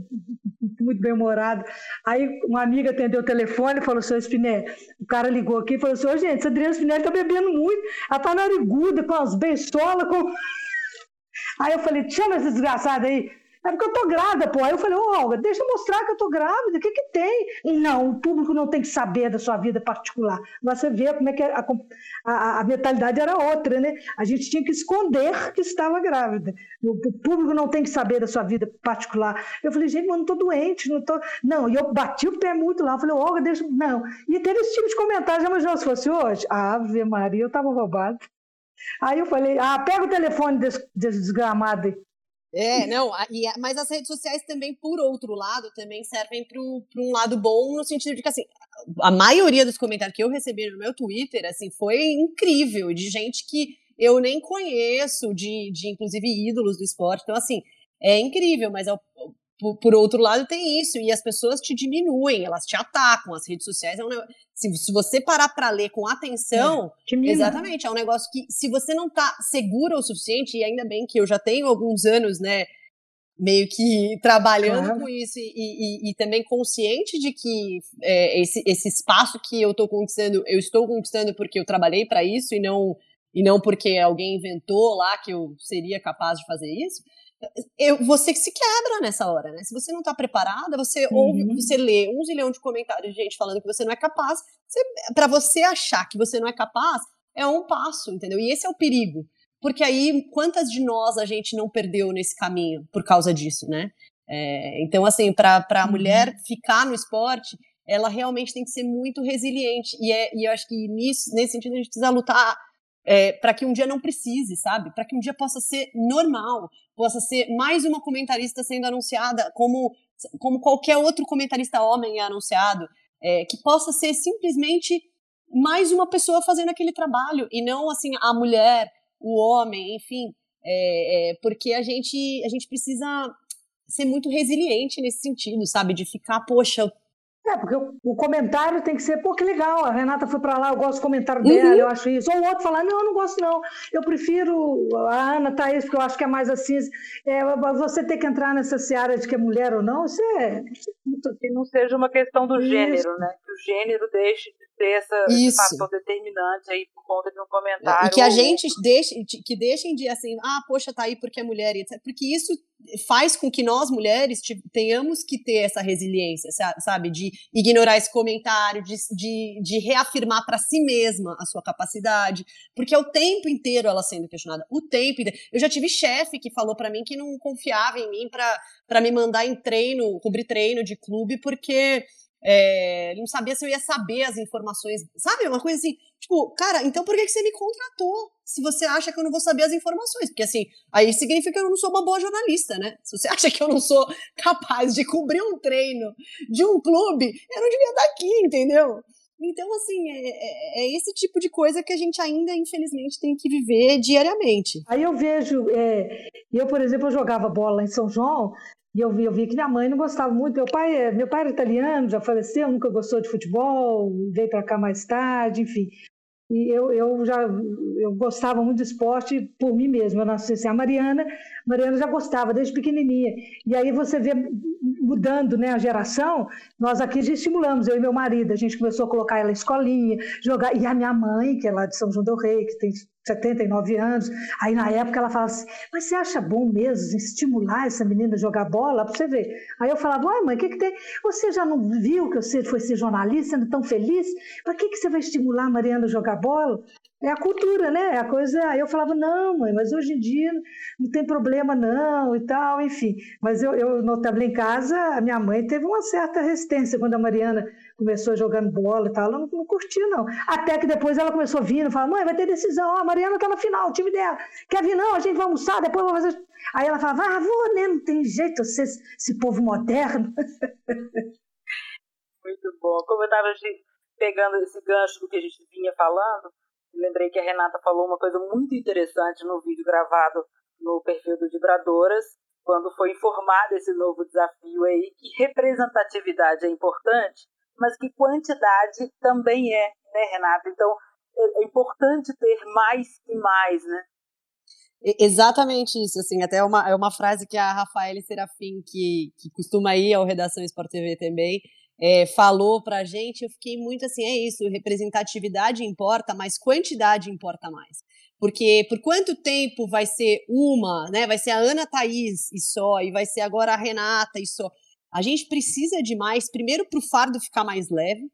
muito bem-humorado. Aí uma amiga atendeu o telefone e falou: seu Spinelli, o cara ligou aqui e falou assim: ô oh, gente, essa Adriana Spinelli tá bebendo muito, ela tá nariguda, com as bençolas, com. Aí eu falei: chama esse desgraçado aí. É porque eu tô grávida, pô. Aí eu falei, ô, Olga, deixa eu mostrar que eu tô grávida, o que que tem? Não, o público não tem que saber da sua vida particular. Você vê como é que a, a, a mentalidade era outra, né? A gente tinha que esconder que estava grávida. O, o, público não tem que saber da sua vida particular. Eu falei, gente, mas não tô doente, não tô... Não, e eu bati o pé muito lá, eu falei, Olga, deixa... Não. E teve esse tipo de comentário, já imaginou se fosse hoje? Ave Maria, eu tava roubado. Aí eu falei, ah, pega o telefone desse, desse desgramado aí. É, não, e, mas as redes sociais também, por outro lado, também servem para um lado bom, no sentido de que, assim, a maioria dos comentários que eu recebi no meu Twitter, assim, foi incrível, de gente que eu nem conheço, de, de inclusive ídolos do esporte. Então, assim, é incrível, mas ao, por, por, outro lado tem isso, e as pessoas te diminuem, elas te atacam, as redes sociais é um negócio, se, se você parar para ler com atenção, é, exatamente, é um negócio que se você não tá segura o suficiente, e ainda bem que eu já tenho alguns anos, né, meio que trabalhando com isso e, e, e, também consciente de que é, esse, esse espaço que eu estou conquistando, eu estou conquistando porque eu trabalhei para isso e não e não porque alguém inventou lá que eu seria capaz de fazer isso eu, você que se quebra nessa hora, né? Se você não tá preparada, você uhum. ouve, você lê um zilhão de comentários de gente falando que você não é capaz. para você achar que você não é capaz, é um passo, entendeu? E esse é o perigo. Porque aí, quantas de nós a gente não perdeu nesse caminho por causa disso, né? É, então, assim, para a uhum. mulher ficar no esporte, ela realmente tem que ser muito resiliente. E, é, e eu acho que nisso, nesse sentido a gente precisa lutar é, para que um dia não precise, sabe? Para que um dia possa ser normal, possa ser mais uma comentarista sendo anunciada como, como qualquer outro comentarista homem é anunciado, é, que possa ser simplesmente mais uma pessoa fazendo aquele trabalho e não assim a mulher, o homem, enfim, é, é porque a gente a gente precisa ser muito resiliente nesse sentido, sabe? De ficar, poxa, é, porque o, comentário tem que ser, pô, que legal, a Renata foi para lá, eu gosto do comentário dela, uhum. eu acho isso. Ou o outro falar, não, eu não gosto não, eu prefiro a Ana Thaís, porque eu acho que é mais assim. É, você ter que entrar nessa seara de que é mulher ou não, isso é... Que não seja uma questão do isso. gênero, né? Que o gênero deixe de ter essa, esse fator determinante aí por conta de um comentário. E que a gente deixe, que deixem de assim, ah, poxa, tá aí porque é mulher, etc. Porque isso faz com que nós mulheres tenhamos que ter essa resiliência, sabe? De ignorar esse comentário, de, de, de reafirmar para si mesma a sua capacidade, porque é o tempo inteiro ela sendo questionada, o tempo inteiro. Eu já tive chefe que falou para mim que não confiava em mim para me mandar em treino, cobrir treino de clube, porque é, não sabia se eu ia saber as informações, sabe? Uma coisa assim, tipo, cara, então por que, que você me contratou se você acha que eu não vou saber as informações? Porque assim, aí significa que eu não sou uma boa jornalista, né? Se você acha que eu não sou capaz de cobrir um treino de um clube, eu não devia estar aqui, entendeu? Então, assim, é, é, é esse tipo de coisa que a gente ainda, infelizmente, tem que viver diariamente. Aí eu vejo, é, eu, por exemplo, eu jogava bola em São João, e eu vi, eu vi que minha mãe não gostava muito. Meu pai, é, meu pai era italiano, já faleceu, nunca gostou de futebol, veio para cá mais tarde, enfim. E eu, eu já eu gostava muito de esporte por mim mesma. Eu nasci assim, a Mariana, Mariana já gostava desde pequenininha. E aí você vê mudando né, a geração, nós aqui já estimulamos, eu e meu marido, a gente começou a colocar ela em escolinha, jogar. E a minha mãe, que é lá de São João del Rei, que tem 79 anos. Aí na época ela falava assim: Mas você acha bom mesmo estimular essa menina a jogar bola? Para você ver. Aí eu falava: Ai, mãe, o que, que tem? Você já não viu que você foi ser jornalista, sendo tão feliz? Para que, que você vai estimular a Mariana a jogar bola? É a cultura, né? É a coisa. Eu falava: Não, mãe, mas hoje em dia não tem problema, não, e tal, enfim. Mas eu, eu notava em casa, a minha mãe teve uma certa resistência quando a Mariana começou jogando bola e tal, ela não, não curtia, não. Até que depois ela começou vindo, falava, mãe, vai ter decisão, ó, a Mariana tá na final, o time dela. Quer vir, não? A gente vai almoçar, depois vou fazer. Aí ela falava, ah, vou, né? Não tem jeito, você, esse povo moderno. Muito bom. Como eu estava pegando esse gancho do que a gente vinha falando, lembrei que a Renata falou uma coisa muito interessante no vídeo gravado no perfil do Vibradoras, quando foi informado esse novo desafio aí, que representatividade é importante, mas que quantidade também é, né, Renata? Então, é, é importante ter mais e mais, né? Exatamente isso, assim, até é uma, é uma frase que a Rafaela Serafim, que, que costuma ir ao Redação Sport TV também, é, falou pra gente, eu fiquei muito assim, é isso, representatividade importa, mas quantidade importa mais. Porque por quanto tempo vai ser uma, né? Vai ser a Ana Thaís e só, e vai ser agora a Renata e só. A gente precisa de mais, primeiro para o fardo ficar mais leve,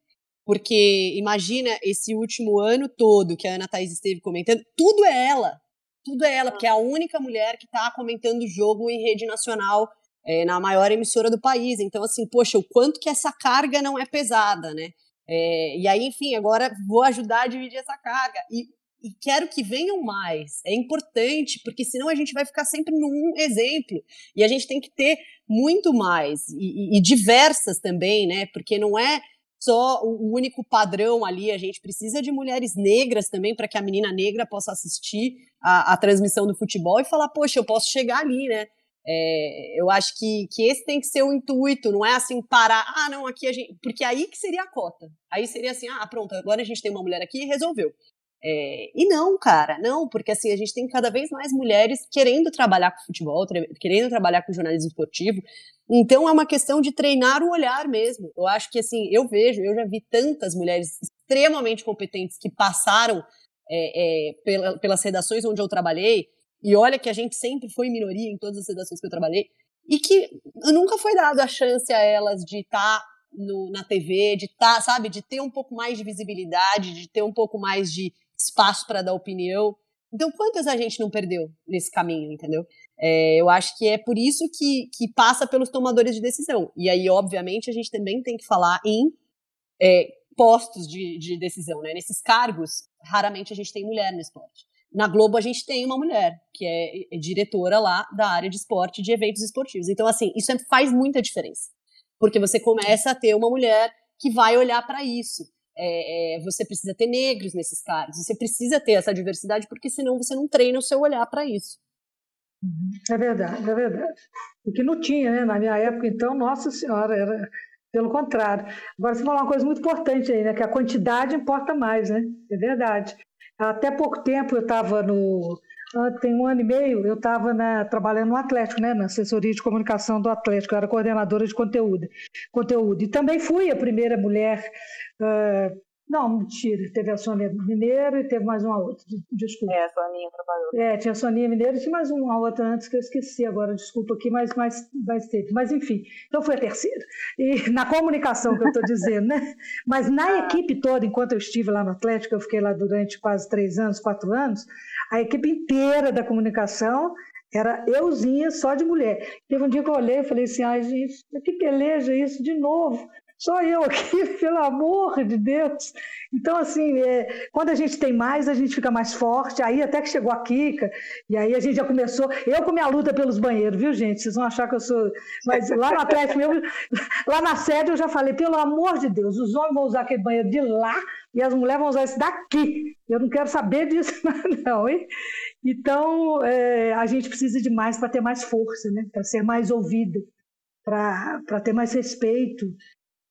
porque imagina esse último ano todo que a Ana Thaís esteve comentando, tudo é ela. Tudo é ela, porque é a única mulher que está comentando o jogo em rede nacional, é, na maior emissora do país. Então, assim, poxa, o quanto que essa carga não é pesada, né? É, e aí, enfim, agora vou ajudar a dividir essa carga. E, e quero que venham mais. É importante, porque senão a gente vai ficar sempre num exemplo. E a gente tem que ter muito mais. E, e, e diversas também, né? Porque não é só o único padrão ali, a gente precisa de mulheres negras também para que a menina negra possa assistir a, a, transmissão do futebol e falar, poxa, eu posso chegar ali, né? É, eu acho que, que esse tem que ser o intuito, não é assim parar, ah, não, aqui a gente. Porque aí que seria a cota. Aí seria assim, ah, pronto, agora a gente tem uma mulher aqui e resolveu. É, e não, cara, não, porque assim, a gente tem cada vez mais mulheres querendo trabalhar com futebol, querendo trabalhar com jornalismo esportivo. Então é uma questão de treinar o olhar mesmo. Eu acho que assim, eu vejo, eu já vi tantas mulheres extremamente competentes que passaram é, é, pela, pelas redações onde eu trabalhei, e olha que a gente sempre foi minoria em todas as redações que eu trabalhei, e que nunca foi dado a chance a elas de estar tá na TV, de estar, tá, sabe, de ter um pouco mais de visibilidade, de ter um pouco mais de espaço para dar opinião. Então, quantas a gente não perdeu nesse caminho, entendeu? É, eu acho que é por isso que, que passa pelos tomadores de decisão. E aí, obviamente, a gente também tem que falar em é, postos de, de decisão, né? Nesses cargos, raramente a gente tem mulher no esporte. Na Globo a gente tem uma mulher, que é, é diretora lá da área de esporte, de eventos esportivos. Então, assim, isso é, faz muita diferença. Porque você começa a ter uma mulher que vai olhar para isso. É, é, você precisa ter negros nesses cargos, você precisa ter essa diversidade, porque senão você não treina o seu olhar para isso. Uhum. É verdade, é verdade. O que não tinha, né? Na minha época, então, nossa senhora, era pelo contrário. Agora, você falou uma coisa muito importante aí, né? Que a quantidade importa mais, né? É verdade. Até pouco tempo eu estava no. Tem um ano e meio, eu estava trabalhando no Atlético, né, na assessoria de comunicação do Atlético, eu era coordenadora de conteúdo. conteúdo. E também fui a primeira mulher uh, não, mentira. Teve a Sônia Mineiro e teve mais uma outra. Desculpa. É, a Soninha trabalhou. É, tinha a Soninha Mineiro e tinha mais uma outra antes que eu esqueci agora, desculpa aqui, mas, mas, mas teve. Mas enfim, então foi a terceira. E na comunicação que eu estou dizendo, né? Mas na equipe toda, enquanto eu estive lá no Atlético, eu fiquei lá durante quase três anos, quatro anos, a equipe inteira da comunicação era euzinha só de mulher. Teve um dia que eu olhei e falei assim, ai gente, que peleja isso de novo. Só eu aqui, pelo amor de Deus. Então, assim, é, quando a gente tem mais, a gente fica mais forte. Aí até que chegou a Kika, e aí a gente já começou. Eu com minha luta pelos banheiros, viu, gente? Vocês vão achar que eu sou. Mas lá no Atlético mesmo, lá na sede eu já falei, pelo amor de Deus, os homens vão usar aquele banheiro de lá e as mulheres vão usar esse daqui. Eu não quero saber disso, não, hein? Então, é, a gente precisa de mais para ter mais força, né? Para ser mais ouvido, para ter mais respeito.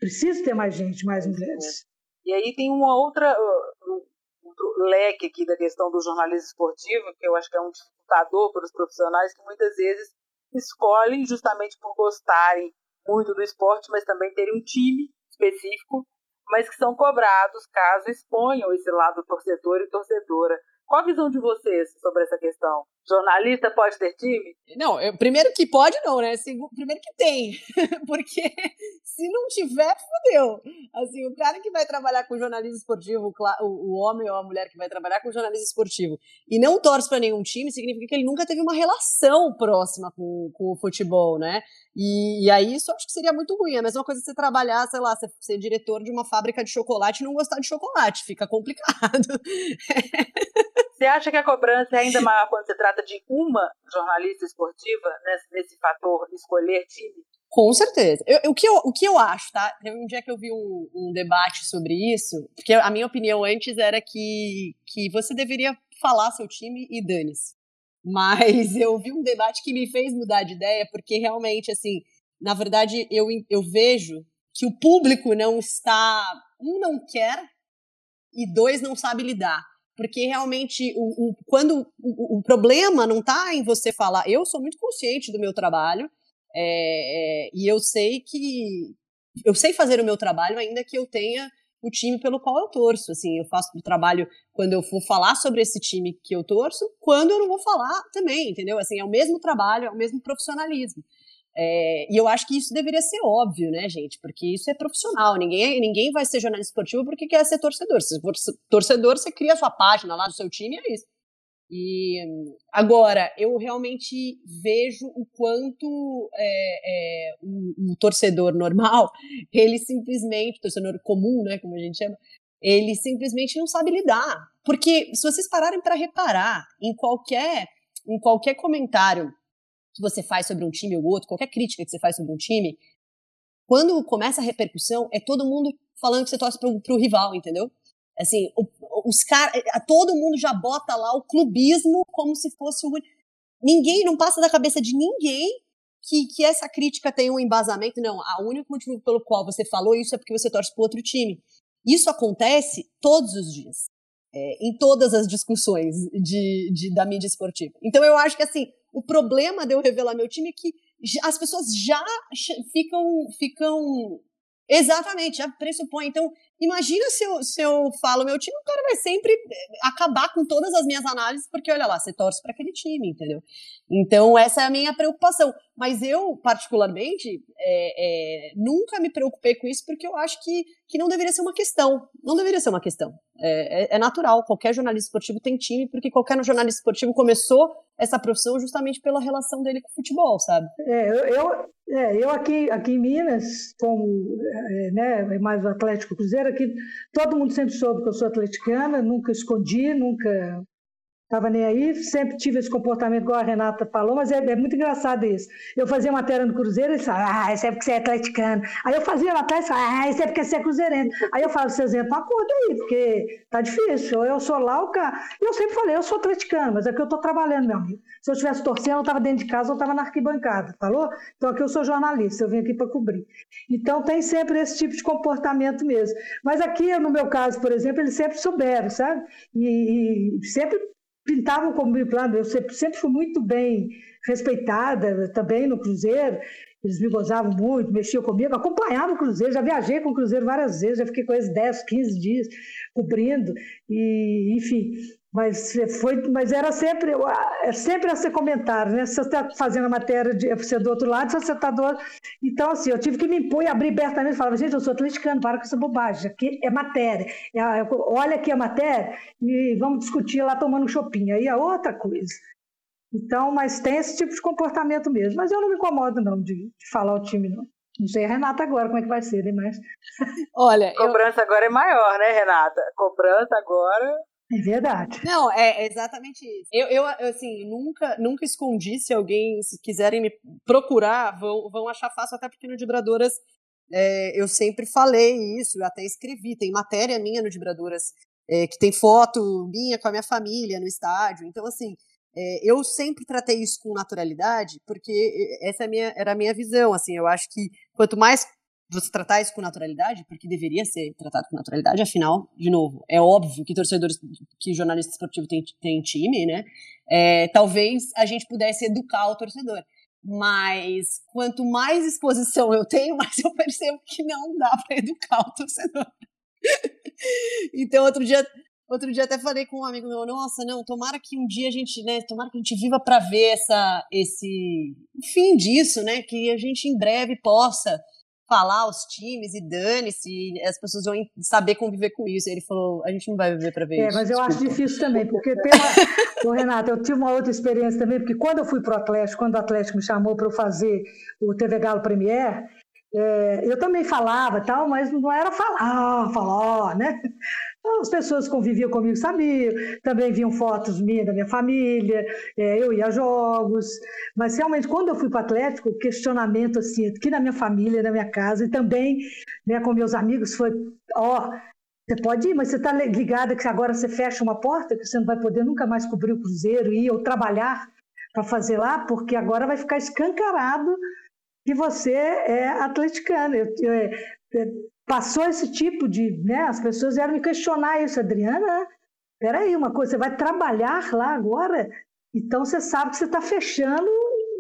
Precisa ter mais gente, mais mulheres. E aí tem uma outra um, um leque aqui da questão do jornalismo esportivo, que eu acho que é um dificultador para os profissionais que muitas vezes escolhem justamente por gostarem muito do esporte, mas também terem um time específico, mas que são cobrados caso exponham esse lado torcedor e torcedora. Qual a visão de vocês sobre essa questão? Jornalista pode ter time? Não, eu, primeiro que pode não, né? Segundo, primeiro que tem. Porque se não tiver, fodeu. Assim, o cara que vai trabalhar com jornalismo esportivo, o, o homem ou a mulher que vai trabalhar com jornalismo esportivo e não torce para nenhum time, significa que ele nunca teve uma relação próxima com, com o futebol, né? E, e, aí isso acho que seria muito ruim. É a mesma coisa você trabalhar, sei lá, você ser diretor de uma fábrica de chocolate e não gostar de chocolate. Fica complicado. Você acha que a cobrança é ainda maior quando se trata de uma jornalista esportiva, nesse, nesse fator escolher time? Com certeza. Eu, o, que eu, o que eu acho, tá? Teve um dia que eu vi um, um, debate sobre isso, porque a minha opinião antes era que, que você deveria falar seu time e dane-se. Mas eu vi um debate que me fez mudar de ideia, porque realmente, assim, na verdade, eu, eu vejo que o público não está. Um, não quer, e dois, não sabe lidar porque realmente o, o quando o, o, problema não está em você falar, eu sou muito consciente do meu trabalho é, é, e eu sei que eu sei fazer o meu trabalho ainda que eu tenha o time pelo qual eu torço. Assim, eu faço o trabalho quando eu for falar sobre esse time que eu torço, quando eu não vou falar também, entendeu? Assim, é o mesmo trabalho, é o mesmo profissionalismo. É, e eu acho que isso deveria ser óbvio, né, gente? Porque isso é profissional. Ninguém, ninguém vai ser jornalista esportivo porque quer ser torcedor. Se for torcedor, você cria a sua página lá do seu time, é isso. E agora, eu realmente vejo o quanto é, é, um, um, torcedor normal, ele simplesmente, torcedor comum, né, como a gente chama, ele simplesmente não sabe lidar. Porque se vocês pararem para reparar em qualquer, em qualquer comentário que você faz sobre um time ou outro, qualquer crítica que você faz sobre um time, quando começa a repercussão, é todo mundo falando que você torce pro, pro rival, entendeu? Assim, o, os caras, todo mundo já bota lá o clubismo como se fosse o. Ninguém, não passa da cabeça de ninguém que, que essa crítica tem um embasamento. Não, o único motivo pelo qual você falou isso é porque você torce para outro time. Isso acontece todos os dias, é, em todas as discussões de, de, da mídia esportiva. Então eu acho que assim, o problema de eu revelar meu time é que as pessoas já ficam, ficam Exatamente, já pressupõe. Então, imagina se eu, se eu falo meu time, o cara vai sempre eh, acabar com todas as minhas análises, porque olha lá, você torce para aquele time, entendeu? Então, essa é a minha preocupação. Mas eu, particularmente, é, é, nunca me preocupei com isso, porque eu acho que, que não deveria ser uma questão. Não deveria ser uma questão. É, é, é natural, qualquer jornalista esportivo tem time, porque qualquer jornalista esportivo começou essa profissão justamente pela relação dele com o futebol, sabe? É, eu, é, eu aqui, aqui em Minas, como né, mais o Atlético Cruzeiro, aqui todo mundo sempre soube que eu sou atleticana, nunca escondi, nunca estava nem aí, sempre tive esse comportamento igual a Renata falou, mas é, é muito engraçado isso. Eu fazia matéria no Cruzeiro eles falavam, ah, isso é porque você é atleticano. Aí eu fazia lá atrás e falava, ah, isso é porque você é cruzeirense. Aí eu falo, vocês entram acordo aí, porque tá difícil. Eu sou lá o cara. E eu sempre falei, eu sou atleticano, mas é que eu tô trabalhando, meu amigo. Se eu estivesse torcendo, eu estava dentro de casa, eu estava na arquibancada, falou? Então aqui eu sou jornalista, eu vim aqui para cobrir. Então tem sempre esse tipo de comportamento mesmo. Mas aqui, no meu caso, por exemplo, eles sempre souberam, sabe? E, e sempre pintavam como plano. Eu sempre, sempre fui muito bem respeitada também no Cruzeiro. Eles me gozavam muito, mexiam comigo, acompanhavam o Cruzeiro, já viajei com o Cruzeiro várias vezes, já fiquei com eles 10, 15 dias cobrindo, e enfim. Mas, foi, mas era sempre, é sempre esse comentário, né? Se você está fazendo a matéria de você é do outro lado, se você está do outro. Então, assim, eu tive que me impor e abrir abertamente e falar, gente, eu sou atleticano, para com essa bobagem. Aqui é matéria. É, olha aqui a matéria e vamos discutir lá tomando um shopping. Aí é outra coisa. Então, mas tem esse tipo de comportamento mesmo. Mas eu não me incomodo, não, de, de falar o time, não. Não sei a Renata agora como é que vai ser, né? Mas. Olha. A cobrança eu... agora é maior, né, Renata? A cobrança agora. É verdade. Não, é exatamente isso. Eu, eu, assim, nunca, nunca escondi. Se alguém, se quiserem me procurar, vão, vão achar fácil, até porque no Dibradoras é, eu sempre falei isso, eu até escrevi. Tem matéria minha no Dibradoras é, que tem foto minha com a minha família no estádio. Então, assim, é, eu sempre tratei isso com naturalidade, porque essa é minha, era a minha visão. Assim, eu acho que quanto mais você tratar isso com naturalidade, porque deveria ser tratado com naturalidade, afinal, de novo, é óbvio que torcedores, que jornalista esportivo tem, tem time, né? É, talvez a gente pudesse educar o torcedor. Mas quanto mais exposição eu tenho, mais eu percebo que não dá para educar o torcedor. então, outro dia, outro dia até falei com um amigo meu, nossa, não, tomara que um dia a gente, né, tomara que a gente viva para ver essa, esse fim disso, né, que a gente em breve possa falar aos times e dane-se, as pessoas vão saber conviver com isso. Ele falou, a gente não vai viver para ver é, isso. Mas eu desculpa. acho difícil também, porque uma... Ô, Renato, eu tive uma outra experiência também, porque quando eu fui para o Atlético, quando o Atlético me chamou para eu fazer o TV Galo Premier, é, eu também falava tal, mas não era falar, falar, né? As pessoas que conviviam comigo sabiam, também viam fotos minhas da minha família, é, eu ia a jogos, mas realmente quando eu fui para o Atlético, o questionamento assim, aqui na minha família, na minha casa, e também né, com meus amigos, foi: ó, oh, você pode ir, mas você está ligada que agora você fecha uma porta, que você não vai poder nunca mais cobrir o Cruzeiro, ir ou trabalhar para fazer lá, porque agora vai ficar escancarado que você é atleticano. Eu, eu, eu, é, passou esse tipo de. Né, as pessoas vieram me questionar isso, Adriana. Peraí, uma coisa, você vai trabalhar lá agora, então você sabe que você está fechando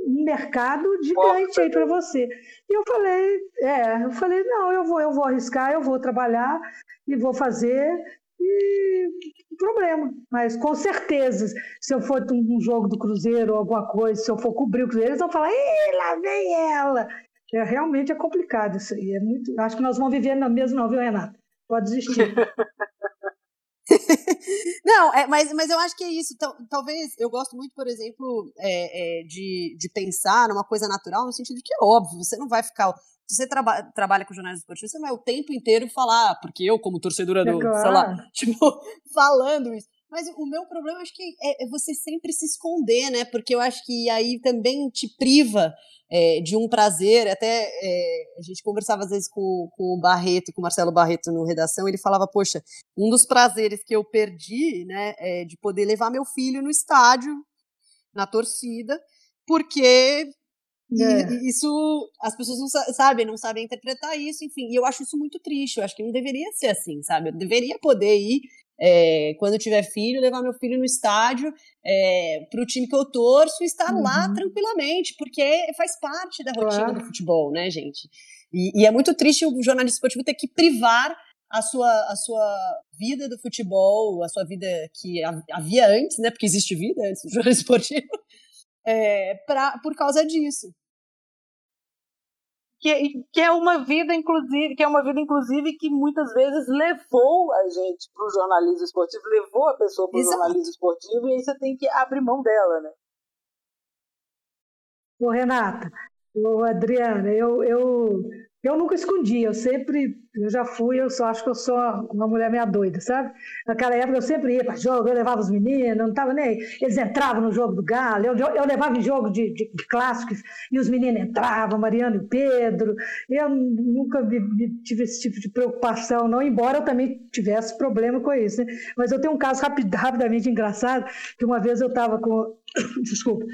um mercado gigante aí para você. E eu falei, é, eu falei, não, eu vou, eu vou arriscar, eu vou trabalhar e vou fazer e problema. Mas com certeza, se eu for um jogo do Cruzeiro ou alguma coisa, se eu for cobrir o Cruzeiro, eles vão falar, Ih, lá vem ela. É, realmente é complicado isso aí. É muito, acho que nós vamos viver na mesma, não, viu, Renato? Pode desistir. Não, é, mas, mas eu acho que é isso. Talvez eu gosto muito, por exemplo, é, é, de, de pensar numa coisa natural, no sentido de que é óbvio, você não vai ficar. Se você traba, trabalha com jornalismo esportivo, você vai o tempo inteiro falar, porque eu, como torcedora do, é sei lá, tipo, falando isso. Mas o meu problema acho que é, é você sempre se esconder, né? Porque eu acho que aí também te priva é, de um prazer. Até é, a gente conversava às vezes com, com o Barreto, com o Marcelo Barreto no redação, ele falava: Poxa, um dos prazeres que eu perdi, né, é de poder levar meu filho no estádio, na torcida, porque é. isso as pessoas não sabem, não sabem interpretar isso, enfim. E eu acho isso muito triste. Eu acho que não deveria ser assim, sabe? Eu deveria poder ir é, quando eu tiver filho, levar meu filho no estádio é, para o time que eu torço e estar uhum. lá tranquilamente, porque faz parte da rotina claro. do futebol, né, gente? E, e, é muito triste o jornalista esportivo ter que privar a sua, a sua vida do futebol, a sua vida que havia antes, né? Porque existe vida antes do jornalismo esportivo, é, pra, por causa disso que, que é uma vida inclusive que é uma vida inclusive que muitas vezes levou a gente para o jornalismo esportivo levou a pessoa para o jornalismo esportivo e aí você tem que abrir mão dela né? Ô, Renata, ô, Adriana, eu, eu eu nunca escondi, eu sempre, eu já fui, eu só acho que eu sou uma mulher meia doida, sabe? Naquela época eu sempre ia para jogo, eu levava os meninos, não estava nem. Eles entravam no jogo do Galo, eu, eu levava em jogo de, de, de, clássicos e os meninos entravam, Mariano e Pedro. Eu nunca tive esse tipo de preocupação, não, embora eu também tivesse problema com isso, né? Mas eu tenho um caso rapid, rapidamente engraçado, que uma vez eu estava com. Desculpa,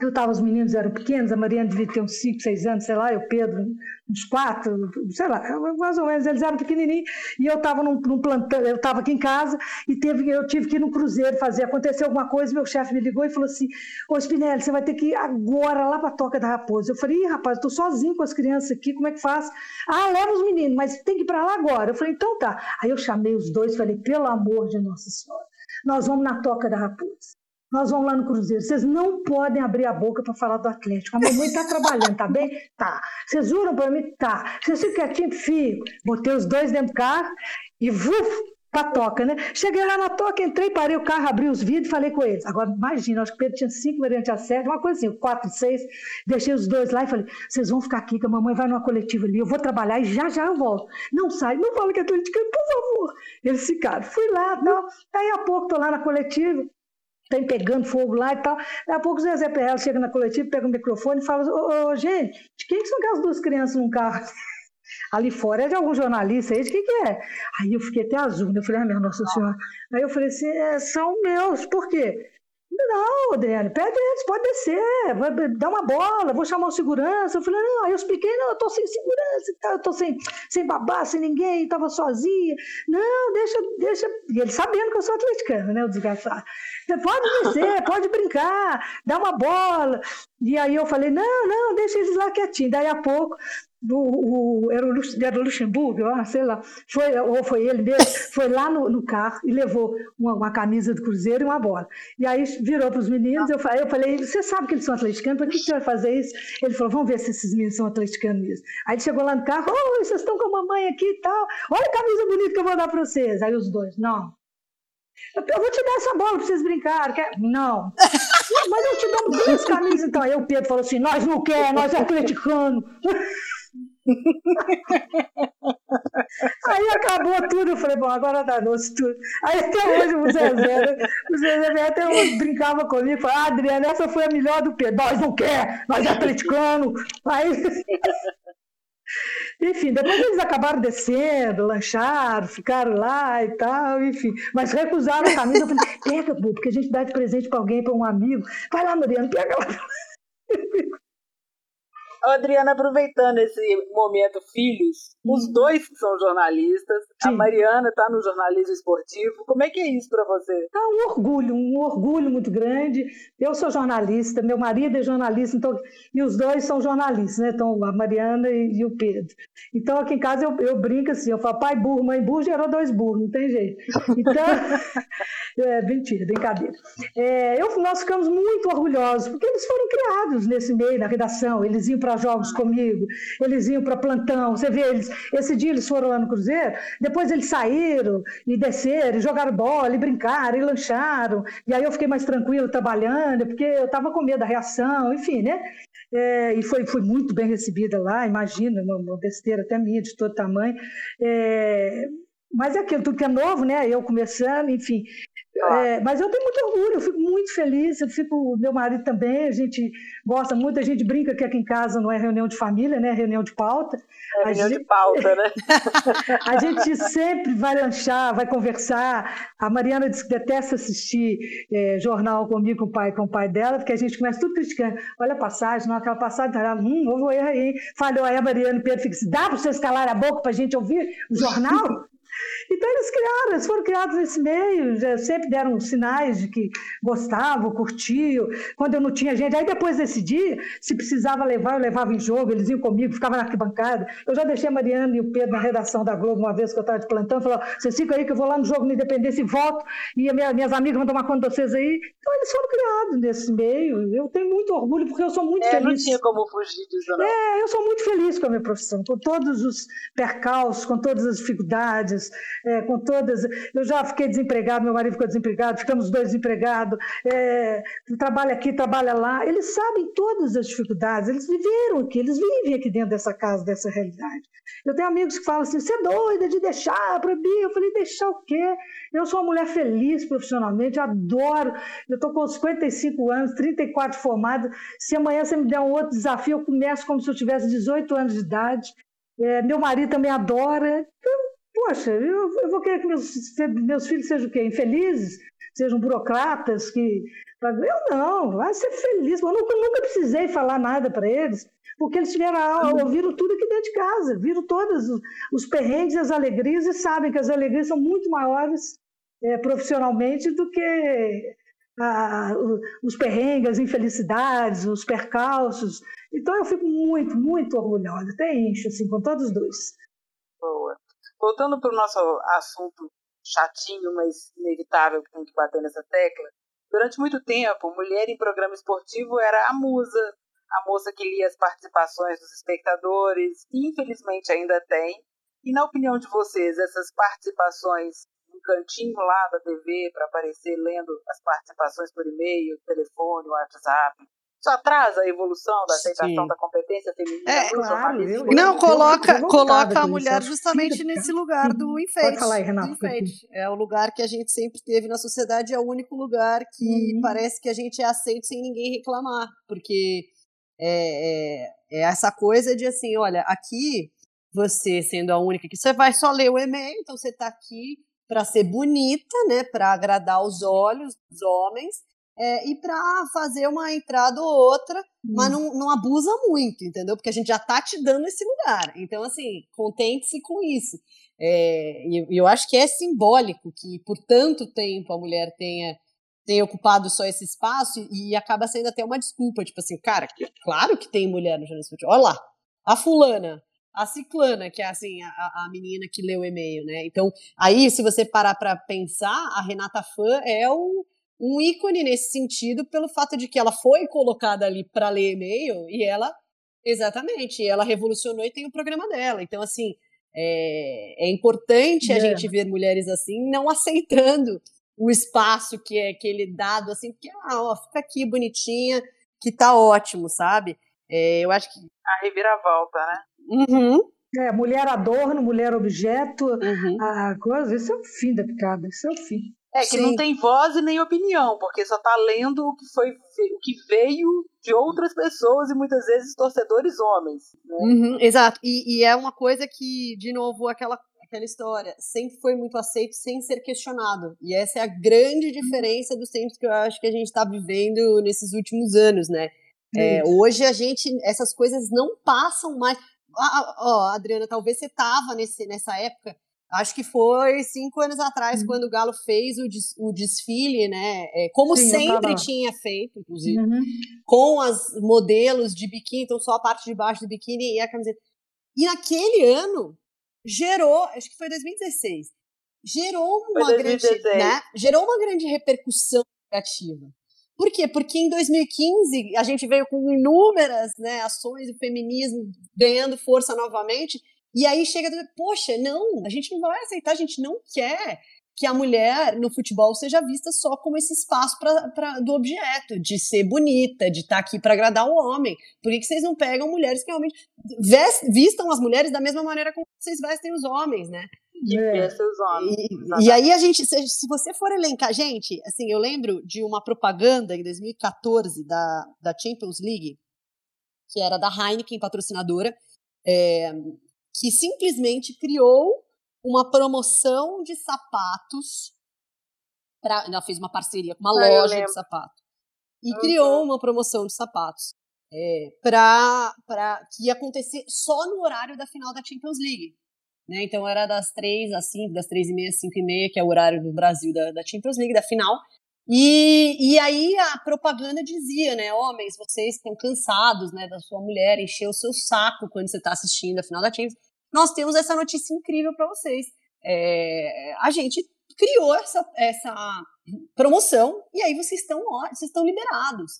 eu estava, os meninos eram pequenos, a Mariana devia ter uns 5, 6 anos, sei lá, e o Pedro uns 4, sei lá, mais ou menos, eles eram pequenininhos, e eu estava num, num, plantão, eu estava aqui em casa, e teve, eu tive que ir no cruzeiro fazer, aconteceu alguma coisa, meu chefe me ligou e falou assim, ô Spinelli, você vai ter que ir agora lá para a Toca da Raposa. Eu falei, Ih, rapaz, estou sozinho com as crianças aqui, como é que faz? Ah, leva os meninos, mas tem que ir para lá agora. Eu falei, então tá. Aí eu chamei os dois, falei, pelo amor de Nossa Senhora, nós vamos na Toca da Raposa. Nós vamos lá no Cruzeiro. Vocês não podem abrir a boca para falar do Atlético. A mamãe está trabalhando, tá bem? Tá. Vocês juram para mim? Tá. Vocês ficam quietinhos? Fico. Botei os dois dentro do carro e vuf, pra toca, né? Cheguei lá na toca, entrei, parei o carro, abri os vidros e falei com eles. Agora, imagina, acho que o Pedro tinha cinco, Mariana tinha sete, uma coisa assim, quatro, seis. Deixei os dois lá e falei, vocês vão ficar aqui, que a mamãe vai numa coletiva ali, eu vou trabalhar e já já eu volto. Não sai, não fala que é atleticano, por favor. Eles ficaram. Fui lá, tal. Aí a pouco tô lá na coletiva, tem pegando fogo lá e tal. Daqui a pouco o Zezé Perrella chega na coletiva, pega o microfone e fala: Ô, ô gente, de quem que são aquelas duas crianças num carro? Ali fora é de algum jornalista aí, de quem que é? Aí eu fiquei até azul, né? Eu falei, ah, minha Nossa Senhora. Aí eu falei assim: é, são meus, por quê? Não, Adriane, pede eles, pode descer, vai dar uma bola, vou chamar o segurança. Eu falei, não, aí eu expliquei, não, eu tô sem segurança, eu tô sem, sem babá, sem ninguém, tava sozinha. Não, deixa, deixa. E ele sabendo que eu sou atleticano, né, o desgraçado. Pode descer, pode brincar, dá uma bola. E aí eu falei, não, não, deixa eles lá quietinho. Daí a pouco o, o, era, o, era o Luxemburgo, ah, sei lá, foi, ou foi ele mesmo, foi lá no, no carro e levou uma, uma, camisa do Cruzeiro e uma bola. E aí virou para os meninos, eu falei, eu falei, você sabe que eles são atleticanos, para que, você vai fazer isso? Ele falou, vamos ver se esses meninos são atleticanos mesmo. Aí ele chegou lá no carro, oh, vocês estão com a mamãe aqui e tal, olha a camisa bonita que eu vou dar para vocês. Aí os dois, não, eu vou te dar essa bola para vocês brincarem. Quer? Não. Mas eu te dou duas camisas. Então, aí o Pedro falou assim: nós não quer, nós é atleticano. Aí acabou tudo, eu falei, bom, agora doce tudo. Aí até hoje o Zezé, né? o Zezé até hoje brincava comigo, falava, ah, Adriana, essa foi a melhor do Pedro. Nós não quer, nós é atleticano. Aí... Enfim, depois eles acabaram descendo, lancharam, ficaram lá e tal, enfim. Mas recusaram a camisa. Eu falei, pega, porque a gente dá de presente para alguém, para um amigo. Vai lá, Mariana, pega lá. Adriana, aproveitando esse momento filhos, os dois são jornalistas, Sim. a Mariana está no jornalismo esportivo. Como é que é isso para você? É um orgulho, um orgulho muito grande. Eu sou jornalista, meu marido é jornalista, então, e os dois são jornalistas, né? Então, a Mariana e, e o Pedro. Então, aqui em casa eu, eu brinco assim, eu falo pai burro, mãe burro, gerou dois burros, não tem jeito. Então, é mentira, brincadeira. É, eu, nós ficamos muito orgulhosos, porque eles foram criados nesse meio da redação, eles iam para jogos comigo, eles iam para plantão. Você vê, eles, esse dia eles foram lá no Cruzeiro, depois eles saíram e desceram, e jogaram bola, e brincaram, e lancharam. E aí eu fiquei mais tranquilo trabalhando, porque eu estava com medo da reação, enfim, né? É, e foi, foi muito bem recebida lá, imagina, uma besteira até minha, de todo tamanho. É, mas é aquilo, tudo que é novo, né? Eu começando, enfim. É, mas eu tenho muito orgulho, eu fico muito feliz, eu fico, meu marido também, a gente gosta muito, a gente brinca que aqui em casa não é reunião de família, né? É reunião de pauta. É reunião gente, de pauta, né? a gente sempre vai lanchar, vai conversar. A Mariana diz que detesta assistir é, jornal comigo, com o pai, com o pai dela, porque a gente começa tudo criticando. Olha a passagem, não, aquela passagem, tá, hum, houve erro aí. Falhou aí a Mariana e Pedro fica assim, dá para vocês calarem a boca para a gente ouvir o jornal? Então eles criaram, eles foram criados nesse meio, sempre deram sinais de que gostavam, curtiam. Quando eu não tinha gente, aí depois desse dia, se precisava levar, eu levava em jogo, eles iam comigo, ficava na arquibancada. Eu já deixei a Mariana e o Pedro na redação da Globo uma vez que eu estava de plantão, falou: vocês ficam aí que eu vou lá no jogo no Independência e volto, e minha, minhas amigas vão tomar conta de vocês aí. Então eles foram criados nesse meio. Eu tenho muito orgulho, porque eu sou muito é, feliz. Não tinha como fugir disso, não. É, eu sou muito feliz com a minha profissão, com todos os percalços, com todas as dificuldades é, com todas. Eu já fiquei desempregado, meu marido ficou desempregado, ficamos dois desempregados, é, trabalha aqui, trabalha lá. Eles sabem todas as dificuldades, eles viveram aqui, eles vivem aqui dentro dessa casa, dessa realidade. Eu tenho amigos que falam assim: você é doida de deixar, proibir. Eu falei: deixar o quê? Eu sou uma mulher feliz profissionalmente, adoro. Eu estou com 55 anos, 34 formados. Se amanhã você me der um outro desafio, eu começo como se eu tivesse 18 anos de idade. É, meu marido também adora. Então, poxa, eu, eu vou querer que meus, meus filhos sejam o quê? Infelizes? Sejam burocratas? que Eu não, vai ser feliz. Eu nunca, nunca precisei falar nada para eles, porque eles tiveram a, ouviram tudo aqui dentro de casa, viram todos os, os perrengues as alegrias e sabem que as alegrias são muito maiores é, profissionalmente do que a, os perrengues, as infelicidades, os percalços. Então eu fico muito, muito orgulhosa, até encho assim, com todos os dois. Boa. Voltando para o nosso assunto chatinho, mas inevitável que tem que bater nessa tecla, durante muito tempo, mulher em programa esportivo era a musa, a moça que lia as participações dos espectadores, e infelizmente ainda tem. E na opinião de vocês, essas participações no cantinho lá da TV para aparecer lendo as participações por e-mail, telefone, WhatsApp, isso atrasa a evolução da aceitação Sim. da competência feminina é, claro, eu, Não, coloca, coloca a mulher justamente nesse lugar do enfeite. Pode falar aí, Renato. Enfeite. É o lugar que a gente sempre teve na sociedade, é o único lugar que uhum. parece que a gente é aceito sem ninguém reclamar, porque é, é, é essa coisa de assim, olha, aqui você sendo a única que você vai só ler o e-mail, então você está aqui para ser bonita, né, para agradar os olhos dos homens, é, e para fazer uma entrada ou outra, hum. mas não, não abusa muito, entendeu? Porque a gente já tá te dando esse lugar. Então, assim, contente-se com isso. É, e eu acho que é simbólico que por tanto tempo a mulher tenha, tenha ocupado só esse espaço e acaba sendo até uma desculpa, tipo assim, cara, claro que tem mulher no jornalismo Olha lá, a fulana, a ciclana, que é assim, a, a menina que leu o e-mail, né? Então, aí, se você parar para pensar, a Renata Fã é o um ícone nesse sentido pelo fato de que ela foi colocada ali para ler e-mail e ela, exatamente, ela revolucionou e tem o programa dela. Então, assim, é, é importante a gente ver mulheres assim não aceitando o espaço que é aquele dado, assim, porque, ah, ó, fica aqui bonitinha, que tá ótimo, sabe? É, eu acho que. A reviravolta, né? Uhum. É, mulher adorno, mulher objeto, uhum. a coisa, isso é o fim da picada, isso é o fim. É, que Sim. não tem voz e nem opinião, porque só está lendo o que foi o que veio de outras pessoas e muitas vezes torcedores homens. Né? Uhum, exato. E, e, é uma coisa que, de novo, aquela, aquela história, sempre foi muito aceito sem ser questionado. E essa é a grande diferença dos tempos que eu acho que a gente está vivendo nesses últimos anos, né? É, hoje a gente, essas coisas não passam mais. Ó, Adriana, talvez você tava nesse, nessa época. Acho que foi cinco anos atrás, uhum. quando o Galo fez o, des, o desfile, né? É, como Sim, sempre tinha feito, inclusive, uhum. com as modelos de biquíni, então só a parte de baixo do biquíni e a camiseta. E naquele ano, gerou, acho que foi 2016, gerou uma grande, né? Gerou uma grande repercussão negativa. Por quê? Porque em 2015 a gente veio com inúmeras né, ações do feminismo ganhando força novamente, e aí chega, poxa, não, a gente não vai aceitar, a gente não quer que a mulher no futebol seja vista só como esse espaço pra, pra do objeto, de ser bonita, de estar tá aqui para agradar o homem. Por que, que vocês não pegam mulheres que realmente vest, vistam as mulheres da mesma maneira como vocês vestem os homens, né? De é. homens. E, e, aí a gente, se, se, você for elencar, gente, assim, eu lembro de uma propaganda em 2014 da, da Champions League, que era da Heineken, patrocinadora, é, que simplesmente criou uma promoção de sapatos. Pra, ela fez uma parceria com uma ah, loja de sapato. E uhum. criou uma promoção de sapatos. É, para que ia acontecer só no horário da final da Champions League. Né? Então era das três às cinco, das três e meia às cinco e meia, que é o horário do Brasil da, da Champions League, da final. E, e aí a propaganda dizia, né, homens, vocês estão cansados, né, da sua mulher encher o seu saco quando você está assistindo a final da Champions nós temos essa notícia incrível para vocês. É, a gente criou essa, essa promoção e aí vocês estão, vocês estão liberados.